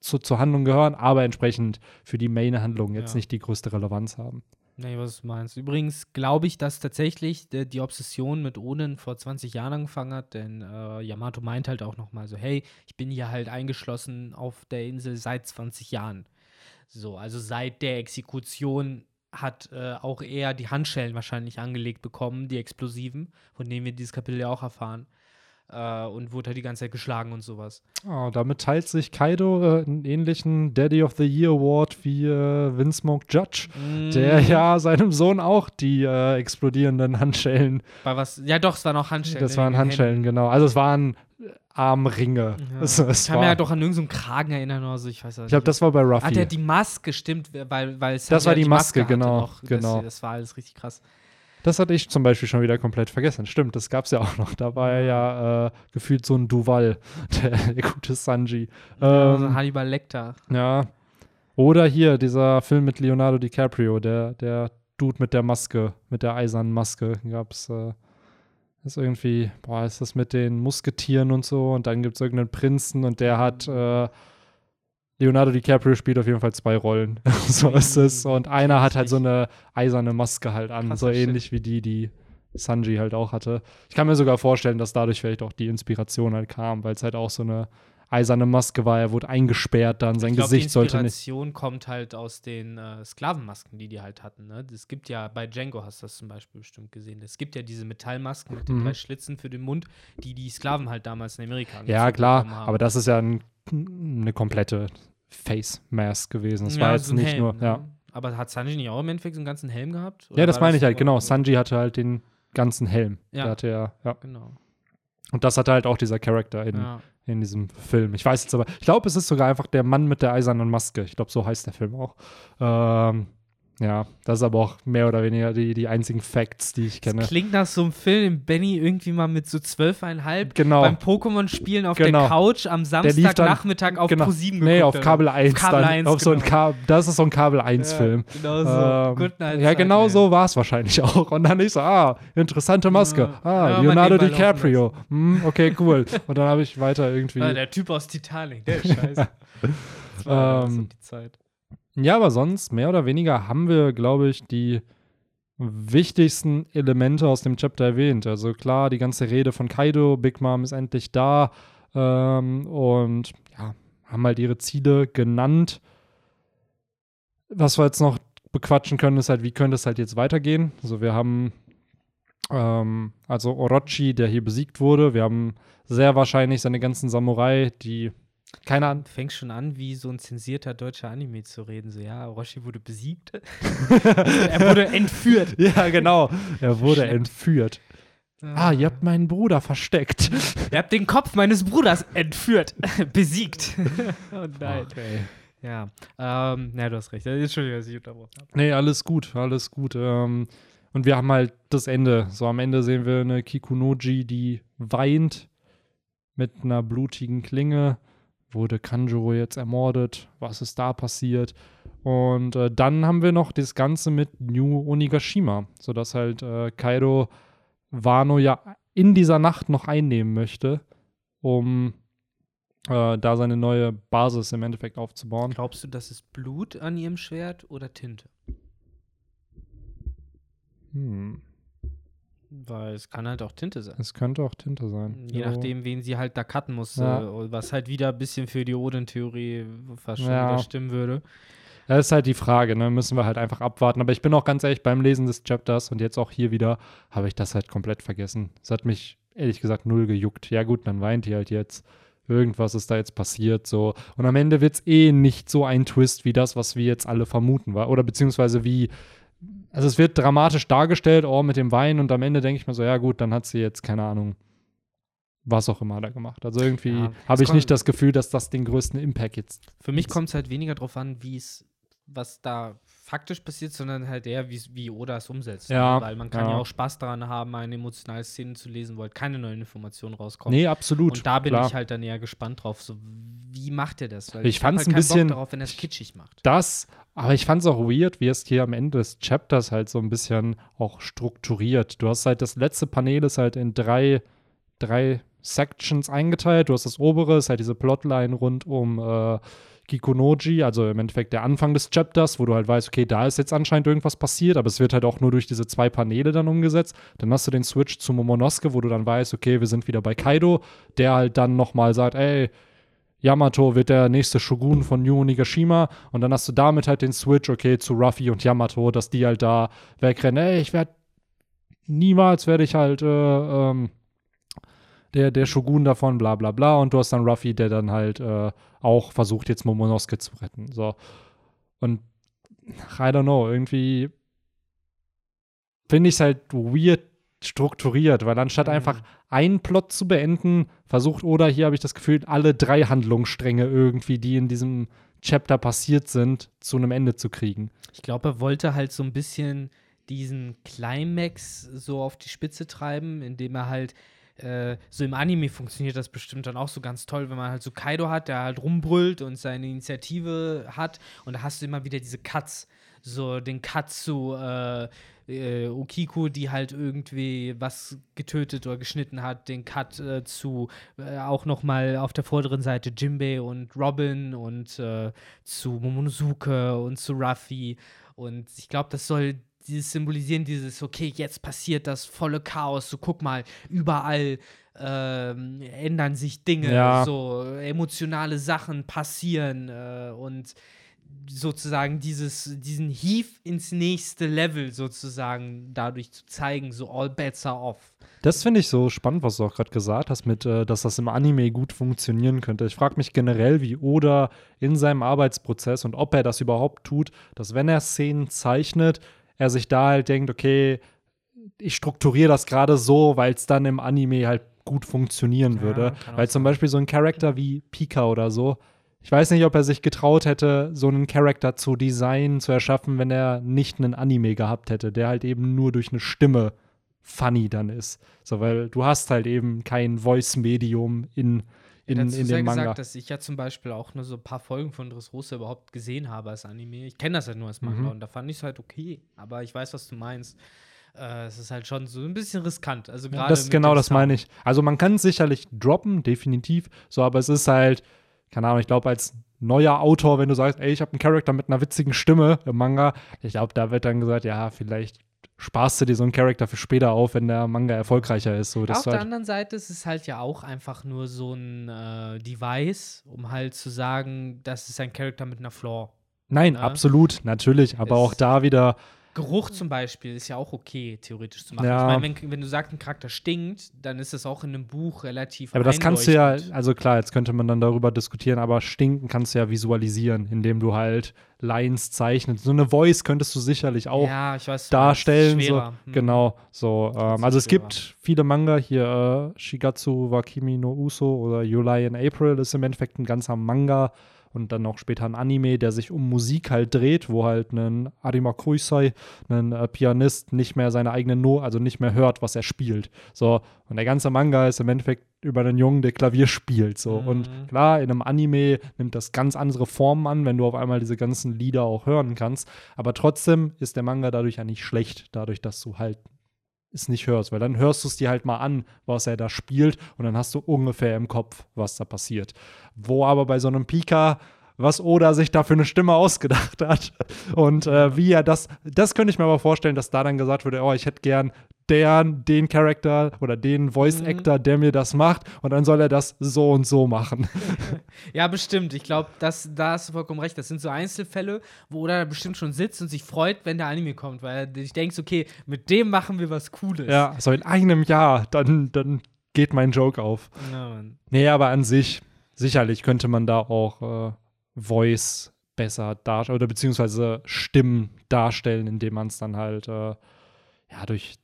zu, zur Handlung gehören, aber entsprechend für die Main-Handlung jetzt Ja. nicht die größte Relevanz haben. Nee, was du meinst. Übrigens glaube ich, dass tatsächlich die, die Obsession mit Oden vor 20 Jahren angefangen hat, denn äh, Yamato meint halt auch nochmal so, hey, ich bin hier halt eingeschlossen auf der Insel seit 20 Jahren. So, also seit der Exekution hat äh, auch er die Handschellen wahrscheinlich angelegt bekommen, die explosiven, von denen wir dieses Kapitel ja auch erfahren. Äh, und wurde halt die ganze Zeit geschlagen und sowas. Oh, damit teilt sich Kaido äh, einen ähnlichen Daddy of the Year Award wie äh, Vince Judge, der Mhm. ja seinem Sohn auch die äh, explodierenden Handschellen, War was, ja doch, es waren auch Handschellen. das waren Handschellen, Händen. genau. Also es waren äh, Armringe. Ja. Es, es ich kann war, mir ja doch an irgendeinen Kragen erinnern oder so, ich weiß ich glaube, das war bei Ah, Ruffy. der hat die Maske, stimmt, weil, weil Das war Sanjay die Maske, hatte genau, noch. genau. Das, das war alles richtig krass. Das hatte ich zum Beispiel schon wieder komplett vergessen. Stimmt, das gab es ja auch noch. Da war ja äh, gefühlt so ein Duval, der, der gute Sanji. Ja, so Ähm, Hannibal Lecter. ja. Oder hier, dieser Film mit Leonardo DiCaprio, der, der Dude mit der Maske, mit der eisernen Maske. Gab's, äh, ist irgendwie, boah, ist das mit den Musketieren und so. Und dann gibt es irgendeinen Prinzen und der hat, äh, Leonardo DiCaprio spielt auf jeden Fall zwei Rollen. so ist es. Und einer hat halt so eine eiserne Maske halt an, Krasser so Shit. ähnlich wie die, die Sanji halt auch hatte. Ich kann mir sogar vorstellen, dass dadurch vielleicht auch die Inspiration halt kam, weil es halt auch so eine eiserne Maske war. Er wurde eingesperrt dann, sein ich glaub, Gesicht die sollte nicht. Inspiration kommt halt aus den äh, Sklavenmasken, die die halt hatten. Ne? Es gibt ja, bei Django hast du das zum Beispiel bestimmt gesehen. Es gibt ja diese Metallmasken mit den Mhm. drei Schlitzen für den Mund, die die Sklaven halt damals in Amerika Ja, klar, aber das ist ja ein, eine komplette Face Mask gewesen. Das Ja, war jetzt so nicht Helm, nur, ne? ja. Aber hat Sanji nicht auch im Endeffekt so einen ganzen Helm gehabt? Ja, das meine ich halt, genau. Sanji hatte halt den ganzen Helm. Ja. Der hatte ja, ja. Genau. Und das hatte halt auch dieser Charakter in, Ja. in diesem Film. Ich weiß jetzt aber, ich glaube, es ist sogar einfach der Mann mit der eisernen Maske. Ich glaube, so heißt der Film auch. Ähm, ja, das ist aber auch mehr oder weniger die, die einzigen Facts, die ich kenne. Das klingt nach so einem Film, den Benny irgendwie mal mit so zwölfeinhalb Genau. beim Pokémon-Spielen auf Genau. der Couch am Samstagnachmittag auf genau. Pro7 geguckt Nee, auf. Kabel 1. Kabel dann, 1, auf so ein genau. Ka das ist so ein Kabel 1-Film. Ja, genau so. Ähm, Good Night ja, genau so war es wahrscheinlich auch. Und dann ich so, ah, interessante Maske. Ja. Ah, Ja, Leonardo DiCaprio. Hm, okay, cool. Und dann habe ich weiter irgendwie. Ah, der Typ aus Titanic, der ist scheiße. Das war Ähm, so die Zeit. Ja, aber sonst, mehr oder weniger, haben wir, glaube ich, die wichtigsten Elemente aus dem Chapter erwähnt. Also klar, die ganze Rede von Kaido, Big Mom ist endlich da ähm, und ja, haben halt ihre Ziele genannt. Was wir jetzt noch bequatschen können, ist halt, wie könnte es halt jetzt weitergehen? Also wir haben ähm, also Orochi, der hier besiegt wurde. Wir haben sehr wahrscheinlich seine ganzen Samurai, die keine Ahnung. Fängst schon an, wie so ein zensierter deutscher Anime zu reden. So, ja, Orochi wurde besiegt. er wurde entführt. Ja, genau. Er wurde Verschleppt. entführt. Ah, ihr habt meinen Bruder versteckt. Ihr habt den Kopf meines Bruders entführt. Besiegt. oh nein. Okay. Ja, ähm, ja, du hast recht. Entschuldigung, dass ich unterbrochen habe. Nee, alles gut, alles gut. Ähm, und wir haben halt das Ende. So am Ende sehen wir eine Kikunoji, die weint mit einer blutigen Klinge. Wurde Kanjuro jetzt ermordet? Was ist da passiert? Und äh, dann haben wir noch das Ganze mit New Onigashima, sodass halt äh, Kaido Wano ja in dieser Nacht noch einnehmen möchte, um äh, da seine neue Basis im Endeffekt aufzubauen. Glaubst du, das ist Blut an ihrem Schwert oder Tinte? Hm. Weil es kann halt auch Tinte sein. Es könnte auch Tinte sein. Je Jo. nachdem, wen sie halt da cutten muss, Ja. äh, was halt wieder ein bisschen für die Odin-Theorie fast schon Ja. stimmen würde. Das ist halt die Frage, ne? Müssen wir halt einfach abwarten. Aber ich bin auch ganz ehrlich, beim Lesen des Chapters und jetzt auch hier wieder, habe ich das halt komplett vergessen. Es hat mich ehrlich gesagt null gejuckt. Ja, gut, dann weint die halt jetzt. Irgendwas ist da jetzt passiert, so. Und am Ende wird es eh nicht so ein Twist wie das, was wir jetzt alle vermuten, war. Oder beziehungsweise wie. Also, es wird dramatisch dargestellt, oh, mit dem Wein. Und am Ende denke ich mir so, ja, gut, dann hat sie jetzt, keine Ahnung, was auch immer da gemacht. Also, irgendwie Ja, habe ich nicht das Gefühl, dass das den größten Impact jetzt. Für mich kommt es halt weniger darauf an, wie es, was da faktisch passiert, sondern halt eher, wie's- wie Oda es umsetzt. Ja, ne? Weil man kann ja. ja. auch Spaß daran haben, eine emotionale Szene zu lesen, wo halt keine neuen Informationen rauskommen. Nee, absolut. Und da bin klar. ich halt dann eher gespannt drauf, so wie macht er das? Weil Ich hab fand's halt ein bisschen- Bock darauf, wenn er es kitschig macht. das, aber ich fand es auch weird, wie es hier am Ende des Chapters halt so ein bisschen auch strukturiert. Du hast halt das letzte Panel ist halt in drei, drei Sections eingeteilt. Du hast das obere, ist halt diese Plotline rund um äh, Kikunoji, also im Endeffekt der Anfang des Chapters, wo du halt weißt, okay, da ist jetzt anscheinend irgendwas passiert, aber es wird halt auch nur durch diese zwei Paneele dann umgesetzt. Dann hast du den Switch zu Momonosuke, wo du dann weißt, okay, wir sind wieder bei Kaido, der halt dann nochmal sagt, ey, Yamato wird der nächste Shogun von New Onigashima und dann hast du damit halt den Switch, okay, zu Ruffy und Yamato, dass die halt da wegrennen. Ey, ich werde niemals werde ich halt äh, ähm, der, der Shogun davon, bla bla bla. Und du hast dann Ruffy, der dann halt äh, auch versucht, jetzt Momonosuke zu retten. So. Und I don't know, irgendwie finde ich es halt weird strukturiert, weil anstatt Mhm. einfach einen Plot zu beenden, versucht oder hier habe ich das Gefühl, alle drei Handlungsstränge irgendwie, die in diesem Chapter passiert sind, zu einem Ende zu kriegen. Ich glaube, er wollte halt so ein bisschen diesen Climax so auf die Spitze treiben, indem er halt äh, so im Anime funktioniert das bestimmt dann auch so ganz toll, wenn man halt so Kaido hat, der halt rumbrüllt und seine Initiative hat und da hast du immer wieder diese Cuts, so den Cut zu äh, äh, Okiku, die halt irgendwie was getötet oder geschnitten hat, den Cut äh, zu äh, auch noch mal auf der vorderen Seite Jimbei und Robin und äh, zu Momonosuke und zu Ruffy. Und ich glaube, das soll dieses symbolisieren, dieses, okay, jetzt passiert das volle Chaos, so guck mal, überall ähm, ändern sich Dinge, Ja. so emotionale Sachen passieren äh, und sozusagen dieses, diesen Heave ins nächste Level sozusagen dadurch zu zeigen, so all bets are off. Das finde ich so spannend, was du auch gerade gesagt hast, mit, äh, dass das im Anime gut funktionieren könnte. Ich frage mich generell, wie Oda in seinem Arbeitsprozess und ob er das überhaupt tut, dass wenn er Szenen zeichnet, er sich da halt denkt, okay, ich strukturiere das gerade so, weil es dann im Anime halt gut funktionieren Ja, würde. Weil zum. Beispiel so ein Charakter wie Pika oder so, ich weiß nicht, ob er sich getraut hätte, so einen Charakter zu designen, zu erschaffen, wenn er nicht einen Anime gehabt hätte, der halt eben nur durch eine Stimme funny dann ist. So, weil du hast halt eben kein Voice-Medium in, in, Dazu in dem Manga. gesagt, dass ich ja zum Beispiel auch nur so ein paar Folgen von Dressrosa überhaupt gesehen habe als Anime. Ich kenne das halt nur als Manga Mhm. und da fand ich es halt okay. Aber ich weiß, was du meinst. Äh, es ist halt schon so ein bisschen riskant. Also gerade das genau, das meine ich. Also man kann es sicherlich droppen, definitiv. So, aber es ist halt, keine Ahnung, ich glaube, als neuer Autor, wenn du sagst, ey, ich habe einen Charakter mit einer witzigen Stimme im Manga, ich glaube, da wird dann gesagt, ja, vielleicht sparst du dir so einen Charakter für später auf, wenn der Manga erfolgreicher ist. So, Auf der halt, anderen Seite ist es halt ja auch einfach nur so ein äh, Device, um halt zu sagen, das ist ein Charakter mit einer Flaw. nein, Ja. absolut, natürlich, aber Es- auch da wieder, Geruch zum Beispiel ist ja auch okay, theoretisch zu machen. Ja. Ich meine, wenn, wenn du sagst, ein Charakter stinkt, dann ist das auch in einem Buch relativ aber das kannst du ja, also klar, jetzt könnte man dann darüber diskutieren, aber stinken kannst du ja visualisieren, indem du halt Lines zeichnest. So eine Voice könntest du sicherlich auch ja, ich weiß, darstellen. So. Hm. Genau, so. Ähm, also es schwerer. gibt viele Manga hier, äh, Shigatsu wa Kimi no Uso oder July in April ist im Endeffekt ein ganzer Manga, und dann auch später ein Anime, der sich um Musik halt dreht, wo halt ein Arima Kuisai, ein äh, Pianist, nicht mehr seine eigene No, also nicht mehr hört, was er spielt. So, und der ganze Manga ist im Endeffekt über einen Jungen, der Klavier spielt. So. Mhm. Und klar, in einem Anime nimmt das ganz andere Formen an, wenn du auf einmal diese ganzen Lieder auch hören kannst. Aber trotzdem ist der Manga dadurch ja nicht schlecht, dadurch, dass du halt es nicht hörst, weil dann hörst du es dir halt mal an, was er da spielt und dann hast du ungefähr im Kopf, was da passiert. Wo aber bei so einem Pika was Oda sich da für eine Stimme ausgedacht hat und äh, wie er das, das könnte ich mir aber vorstellen, dass da dann gesagt würde, oh, ich hätte gern deren, den Charakter oder den Voice Actor, der mir das macht und dann soll er das so und so machen. Ja, bestimmt. Ich glaube, da hast du vollkommen recht. Das sind so Einzelfälle, wo Oda bestimmt schon sitzt und sich freut, wenn der Anime kommt, weil er sich denkt, okay, mit dem machen wir was Cooles. ja, so in einem Jahr, dann, dann geht mein Joke auf. Ja, Mann. Nee, aber an sich, sicherlich könnte man da auch äh, Voice besser darstellen oder beziehungsweise Stimmen darstellen, indem man es dann halt äh, ja durch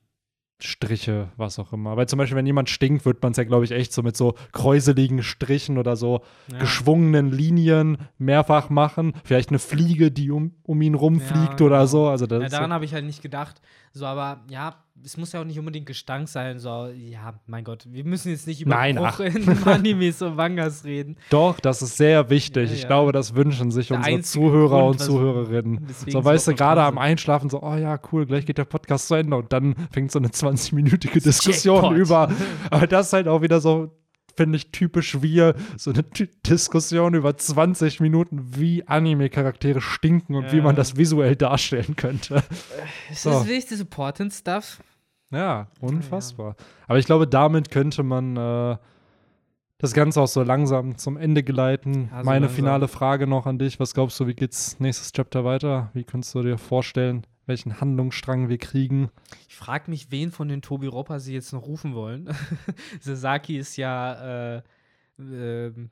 Striche, was auch immer. Weil zum Beispiel, wenn jemand stinkt, wird man es ja, glaube ich, echt so mit so kräuseligen Strichen oder so Ja. geschwungenen Linien mehrfach machen. Vielleicht eine Fliege, die um, um ihn rumfliegt Ja, oder so. Also das Ja, daran so, habe ich halt nicht gedacht. So, aber ja, es muss ja auch nicht unbedingt Gestank sein. So, ja, mein Gott, wir müssen jetzt nicht über Nein, in Animes und Mangas reden. doch, das ist sehr wichtig. Ja, ich ja. glaube, das wünschen sich Der unsere Zuhörer Grund, und Zuhörerinnen. So, weißt du, gerade am. Einschlafen so, oh ja, cool, gleich geht der Podcast zu Ende und dann fängt so eine 20-minütige Diskussion Jackpot. über. Aber das ist halt auch wieder so, finde ich, typisch wir, so eine Ty Diskussion über 20 Minuten, wie Anime-Charaktere stinken und wie Ja. man das visuell darstellen könnte. Ist So. das wirklich diese Important Stuff? Ja, unfassbar. Aber ich glaube, damit könnte man äh, das Ganze auch so langsam zum Ende geleiten. Ja, so Meine langsam. finale Frage noch an dich. Was glaubst du, wie geht's nächstes Chapter weiter? Wie kannst du dir vorstellen, welchen Handlungsstrang wir kriegen? Ich frage mich, wen von den Tobi Ropper sie jetzt noch rufen wollen. Sasaki ist ja äh, ähm,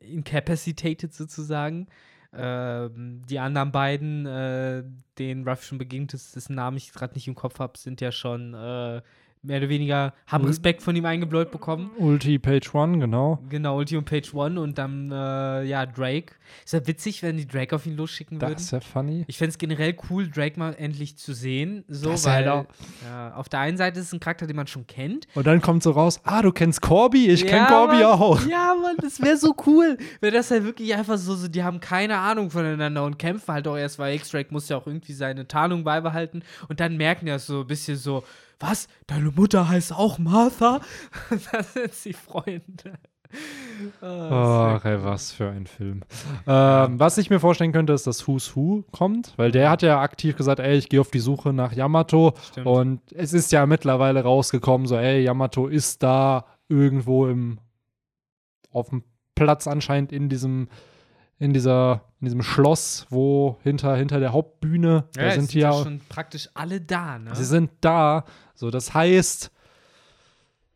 incapacitated sozusagen. Ähm, die anderen beiden, äh, denen Ruff schon begegnet ist, dessen Namen ich gerade nicht im Kopf habe, sind ja schon äh, mehr oder weniger, haben Mhm. Respekt von ihm eingebläut bekommen. Ulti Page One, genau. Genau, Ulti und Page One und dann, äh, ja, Drake. Ist ja witzig, wenn die Drake auf ihn losschicken würden. Das ist ja funny. Ich fände es generell cool, Drake mal endlich zu sehen. So, Das ist weil halt ja, auf der einen Seite ist es ein Charakter, den man schon kennt. Und dann kommt so raus, ah, du kennst Corby? Ich kenn Ja, Corby Mann. auch. Ja, Mann, das wäre so cool. Wenn das halt wirklich einfach so, so, die haben keine Ahnung voneinander und kämpfen halt auch erst, weil X-Drake muss ja auch irgendwie seine Tarnung beibehalten. Und dann merken ja so ein bisschen so, was? Deine Mutter heißt auch Martha? das sind die Freunde. Ah, Ach, ey, was für ein Film. Ähm, was ich mir vorstellen könnte, ist, dass Who's Who kommt, weil der hat ja aktiv gesagt, ey, ich gehe auf die Suche nach Yamato. Stimmt. Und es ist ja mittlerweile rausgekommen, so, ey, Yamato ist da irgendwo im auf dem Platz anscheinend in diesem in dieser in diesem Schloss, wo hinter hinter der Hauptbühne, ja, da sind die ja schon praktisch alle da, ne? Sie sind da. So, das heißt,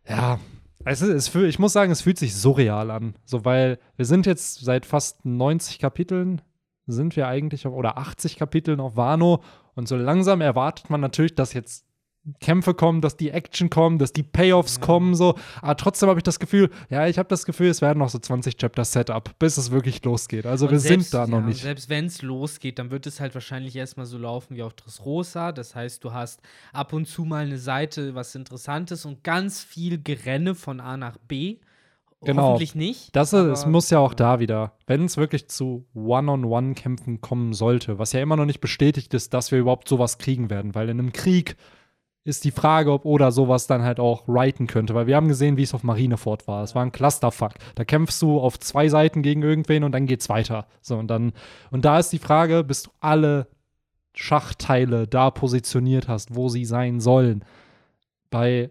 ja, es ist, es fühl, ich muss sagen, es fühlt sich surreal an. So, weil wir sind jetzt seit fast 90 Kapiteln, sind wir eigentlich auf, oder 80 Kapiteln auf Wano. Und so langsam erwartet man natürlich, dass jetzt Kämpfe kommen, dass die Action kommen, dass die Payoffs Ja. kommen, so. Aber trotzdem habe ich das Gefühl, ja, ich habe das Gefühl, es werden noch so 20 Chapter Setup, bis es wirklich losgeht. Also Und wir selbst- sind da noch ja, nicht. Selbst wenn es losgeht, dann wird es halt wahrscheinlich erstmal so laufen wie auf Dressrosa. Das heißt, du hast ab und zu mal eine Seite, was Interessantes und ganz viel Gerenne von A nach B. Genau. Hoffentlich nicht. Das ist, es muss ja auch da wieder, wenn es wirklich zu One-on-One-Kämpfen kommen sollte, was ja immer noch nicht bestätigt ist, dass wir überhaupt sowas kriegen werden, weil in einem Krieg ist die Frage, ob Oda sowas dann halt auch writen könnte, weil wir haben gesehen, wie es auf Marineford war. Es war ein Clusterfuck. Da kämpfst du auf zwei Seiten gegen irgendwen und dann geht's weiter. So und dann und da ist die Frage, bis du alle Schachteile da positioniert hast, wo sie sein sollen. Bei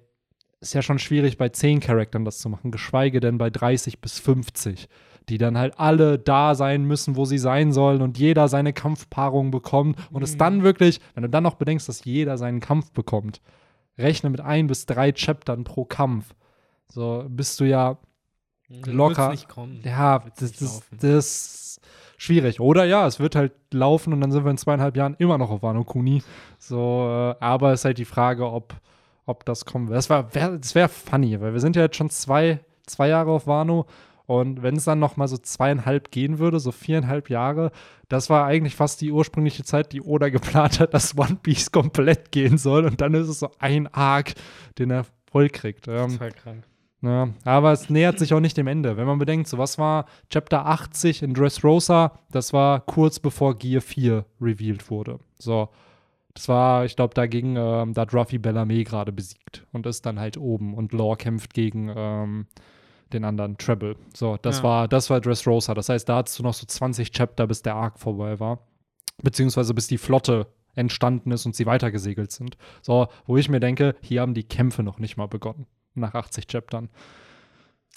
ist ja schon schwierig, bei 10 Charaktern das zu machen, geschweige denn bei 30 bis 50, die dann halt alle da sein müssen, wo sie sein sollen und jeder seine Kampfpaarung bekommt und es Mhm. dann wirklich, wenn du dann noch bedenkst, dass jeder seinen Kampf bekommt, rechne mit ein bis drei Chaptern pro Kampf. So bist du ja, Dann wird's locker. nicht kommen. ja, das, ist schwierig. Oder ja, es wird halt laufen und dann sind wir in zweieinhalb Jahren immer noch auf Wano Kuni. So, äh, aber es ist halt die Frage, ob, ob das kommen wird. Das, war- wär, wäre funny, weil wir sind ja jetzt schon zwei, zwei Jahre auf Wano Und wenn es dann noch mal so zweieinhalb gehen würde, so viereinhalb Jahre, das war eigentlich fast die ursprüngliche Zeit, die Oda geplant hat, dass One Piece komplett gehen soll. Und dann ist es so ein Arc, den er voll kriegt. Ähm, Voll krank. ja, aber es nähert sich auch nicht dem Ende. Wenn man bedenkt, so was war Chapter 80 in Dressrosa, das war kurz bevor Gear 4 revealed wurde. So, das war, ich glaube, dagegen, ähm, da hat Ruffy Bellamy gerade besiegt und ist dann halt oben und Law kämpft gegen ähm, den anderen Treble. So, das Ja. war, das war Dressrosa. Das heißt, da hattest du noch so 20 Chapter, bis der Arc vorbei war. Beziehungsweise bis die Flotte entstanden ist und sie weitergesegelt sind. So, wo ich mir denke, hier haben die Kämpfe noch nicht mal begonnen. Nach 80 Chaptern.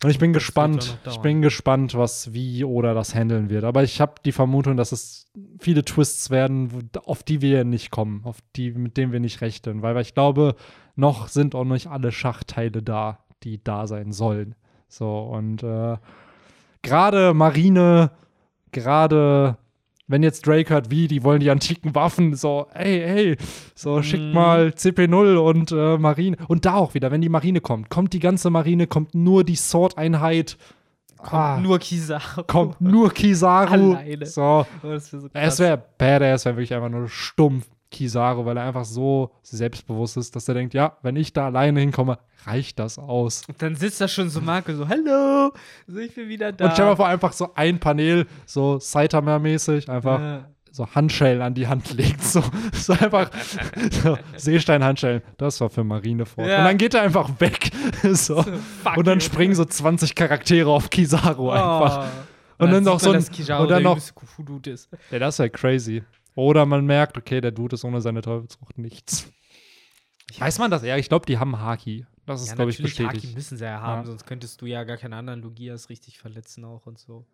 Und ich bin Das gespannt, ich bin gespannt, was, wie oder das handeln wird. Aber ich habe die Vermutung, dass es viele Twists werden, auf die wir nicht kommen, auf die, mit denen wir nicht rechnen. Weil, weil ich glaube, noch sind auch nicht alle Schachteile da, die da sein sollen. So, und äh, gerade Marine, gerade wenn jetzt Drake hört, wie, die wollen die antiken Waffen, so, ey, ey, so, schickt Mhm. mal CP0 und äh, Marine. Und da auch wieder, wenn die Marine kommt, kommt die ganze Marine, kommt nur die Sword-Einheit, Kommt Ah. nur Kizaru. kommt nur Kizaru. Alleine. So, Oh, so es wäre badass, wäre wirklich einfach nur stumpf Kizaru, weil er einfach so selbstbewusst ist, dass er denkt, ja, wenn ich da alleine hinkomme, reicht das aus. Und dann sitzt da schon so Marco so, hallo, so ich bin wieder da. Und stell mal vor, einfach so ein Panel, so Saitama-mäßig, einfach Ja. so Handschellen an die Hand legt. So, so einfach so, Seestein-Handschellen. Das war für Marineford. Ja. Und dann geht er einfach weg. so. Fuck Und dann you. springen so 20 Charaktere auf Kizaru einfach. Oh. Und dann noch sieht so ein- und dann noch- ist. Ja, das wäre crazy. Oder man merkt, okay, der Dude ist ohne seine Teufelsfrucht nichts. Weiß man das? Ja, ich glaube, die haben Haki. Das ist, Ja, glaube ich, bestätigt. Haki müssen sie ja haben, Ja. sonst könntest du ja gar keine anderen Logias richtig verletzen auch und so.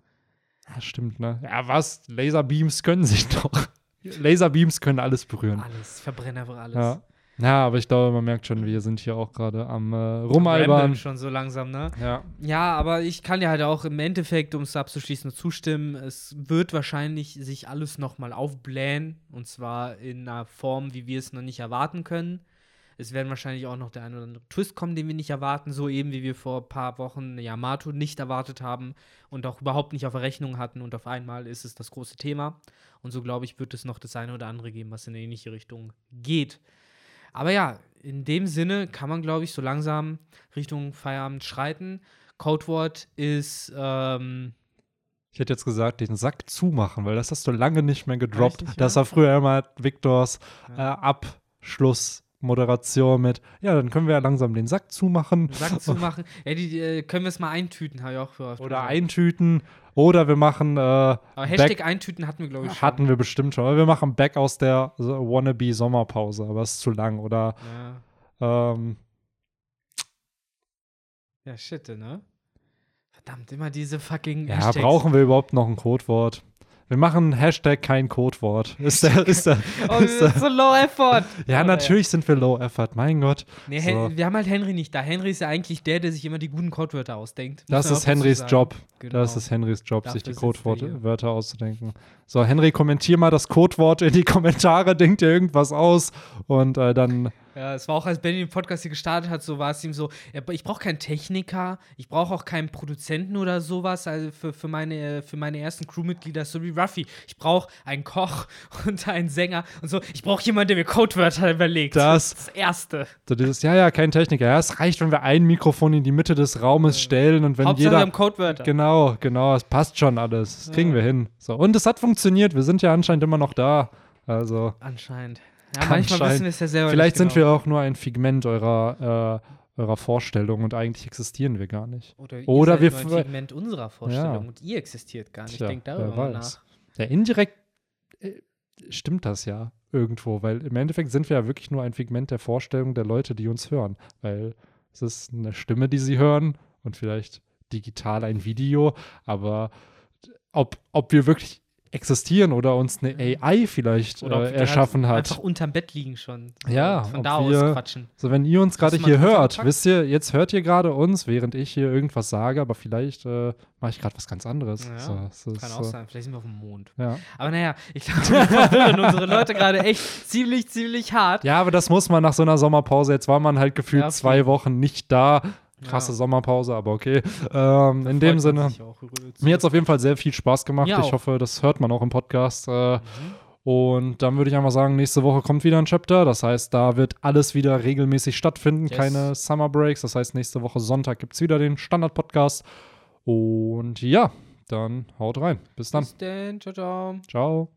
Ja, stimmt, ne? Ja, was? Laserbeams können sich doch. Laserbeams können alles berühren. Alles, verbrennt einfach alles. Ja. Ja, aber ich glaube, man merkt schon, wir sind hier auch gerade am äh, Rumalbern. schon so langsam, ne? Ja. Ja, aber ich kann ja halt auch im Endeffekt, um es abzuschließen, zustimmen. Es wird wahrscheinlich sich alles nochmal aufblähen. Und zwar in einer Form, wie wir es noch nicht erwarten können. Es werden wahrscheinlich auch noch der ein oder andere Twist kommen, den wir nicht erwarten. So eben wie wir vor ein paar Wochen Yamato nicht erwartet haben und auch überhaupt nicht auf Rechnung hatten. Und auf einmal ist es das große Thema. Und so, glaube ich, wird es noch das eine oder andere geben, was in eine ähnliche Richtung geht. Aber ja, in dem Sinne kann man, glaube ich, so langsam Richtung Feierabend schreiten. Codewort ist, ähm, Ich hätte jetzt gesagt, den Sack zumachen, weil das hast du lange nicht mehr gedroppt. Richtig, das ja? war früher immer Victors äh, Ja. Abschlussmoderation mit, ja, dann können wir ja langsam den Sack zumachen Sack zu machen. Ja, die, die äh, können wir es mal eintüten, habe ich auch gehört. oder Also. eintüten oder wir machen äh, Aber Back- Hashtag eintüten hatten wir, glaube ich, schon. hatten wir bestimmt schon, aber wir machen Back aus der so, Wannabe Sommerpause, aber es ist zu lang oder Ja. ähm, ja, shit, ne? Verdammt, immer diese fucking ja, Hashtags. brauchen wir überhaupt noch ein Codewort? Wir machen Hashtag kein Codewort. Ist der, ist der, Oh, ist der, so low effort. ja, natürlich sind wir low effort, mein Gott. Nee, So. Wir haben halt Henry nicht da. Henry ist ja eigentlich der, der sich immer die guten Codewörter ausdenkt. Das auch ist Henrys. Job. Genau. Das ist Henrys Job, sich die er. Codewörter auszudenken. So, Henry, kommentier mal das Codewort in die Kommentare, denk dir irgendwas aus und äh, dann. Ja, es war auch, als Benny den Podcast hier gestartet hat, so war es ihm so, ich brauche keinen Techniker, ich brauche auch keinen Produzenten oder sowas also für, für, meine, für meine ersten Crewmitglieder, so wie Ruffy. Ich brauche einen Koch und einen Sänger und so. Ich brauche jemanden, der mir Codewörter überlegt. Das- das Erste. So dieses, ja, ja, kein Techniker. Ja, es reicht, wenn wir ein Mikrofon in die Mitte des Raumes stellen und wenn Hauptsache wir jeder. haben Codewörter. Genau, genau, es passt schon alles. Das kriegen Ja. wir hin. So, und es hat funktioniert. Wir sind ja anscheinend immer noch da. Also, Anscheinend. Ja, manchmal wissen wir es ja selber vielleicht sind genau. wir auch nur ein Figment eurer, äh, eurer Vorstellung und eigentlich existieren wir gar nicht. Oder, ihr Oder seid wir ein Pigment unserer Vorstellung Ja. und ihr existiert gar nicht. Tja, Denkt darüber mal nach. Ja, indirekt äh, stimmt das ja irgendwo, weil im Endeffekt sind wir ja wirklich nur ein Figment der Vorstellung der Leute, die uns hören. Weil es ist eine Stimme, die sie hören und vielleicht digital ein Video, aber ob, ob wir wirklich existieren oder uns eine AI vielleicht äh, erschaffen hat. Einfach unterm Bett liegen schon. Ja, Von da aus wir- quatschen. So, wenn ihr uns gerade hier hört, gepackt? wisst ihr, jetzt hört ihr gerade uns, während ich hier irgendwas sage, aber vielleicht äh, mache ich gerade was ganz anderes. Ja, so, Kann so, auch sein. Vielleicht sind wir auf dem Mond. Ja. Aber naja, ich glaube, wir verwirren unsere Leute gerade echt ziemlich, ziemlich hart. Ja, aber das muss man nach so einer Sommerpause. Jetzt war man halt gefühlt Ja, zwei Wochen nicht da. Krasse Ja. Sommerpause, aber okay. Ähm, in dem Sinne, mir hat es auf jeden Fall sehr viel Spaß gemacht. Mir Ich auch. hoffe, das hört man auch im Podcast. Äh, Mhm. Und dann würde ich einfach sagen, nächste Woche kommt wieder ein Chapter. Das heißt, da wird alles wieder regelmäßig stattfinden. Yes. Keine Summer Breaks. Das heißt, nächste Woche Sonntag gibt es wieder den Standard-Podcast. Und ja, dann haut rein. Bis dann. Bis dann. Ciao, ciao. Ciao.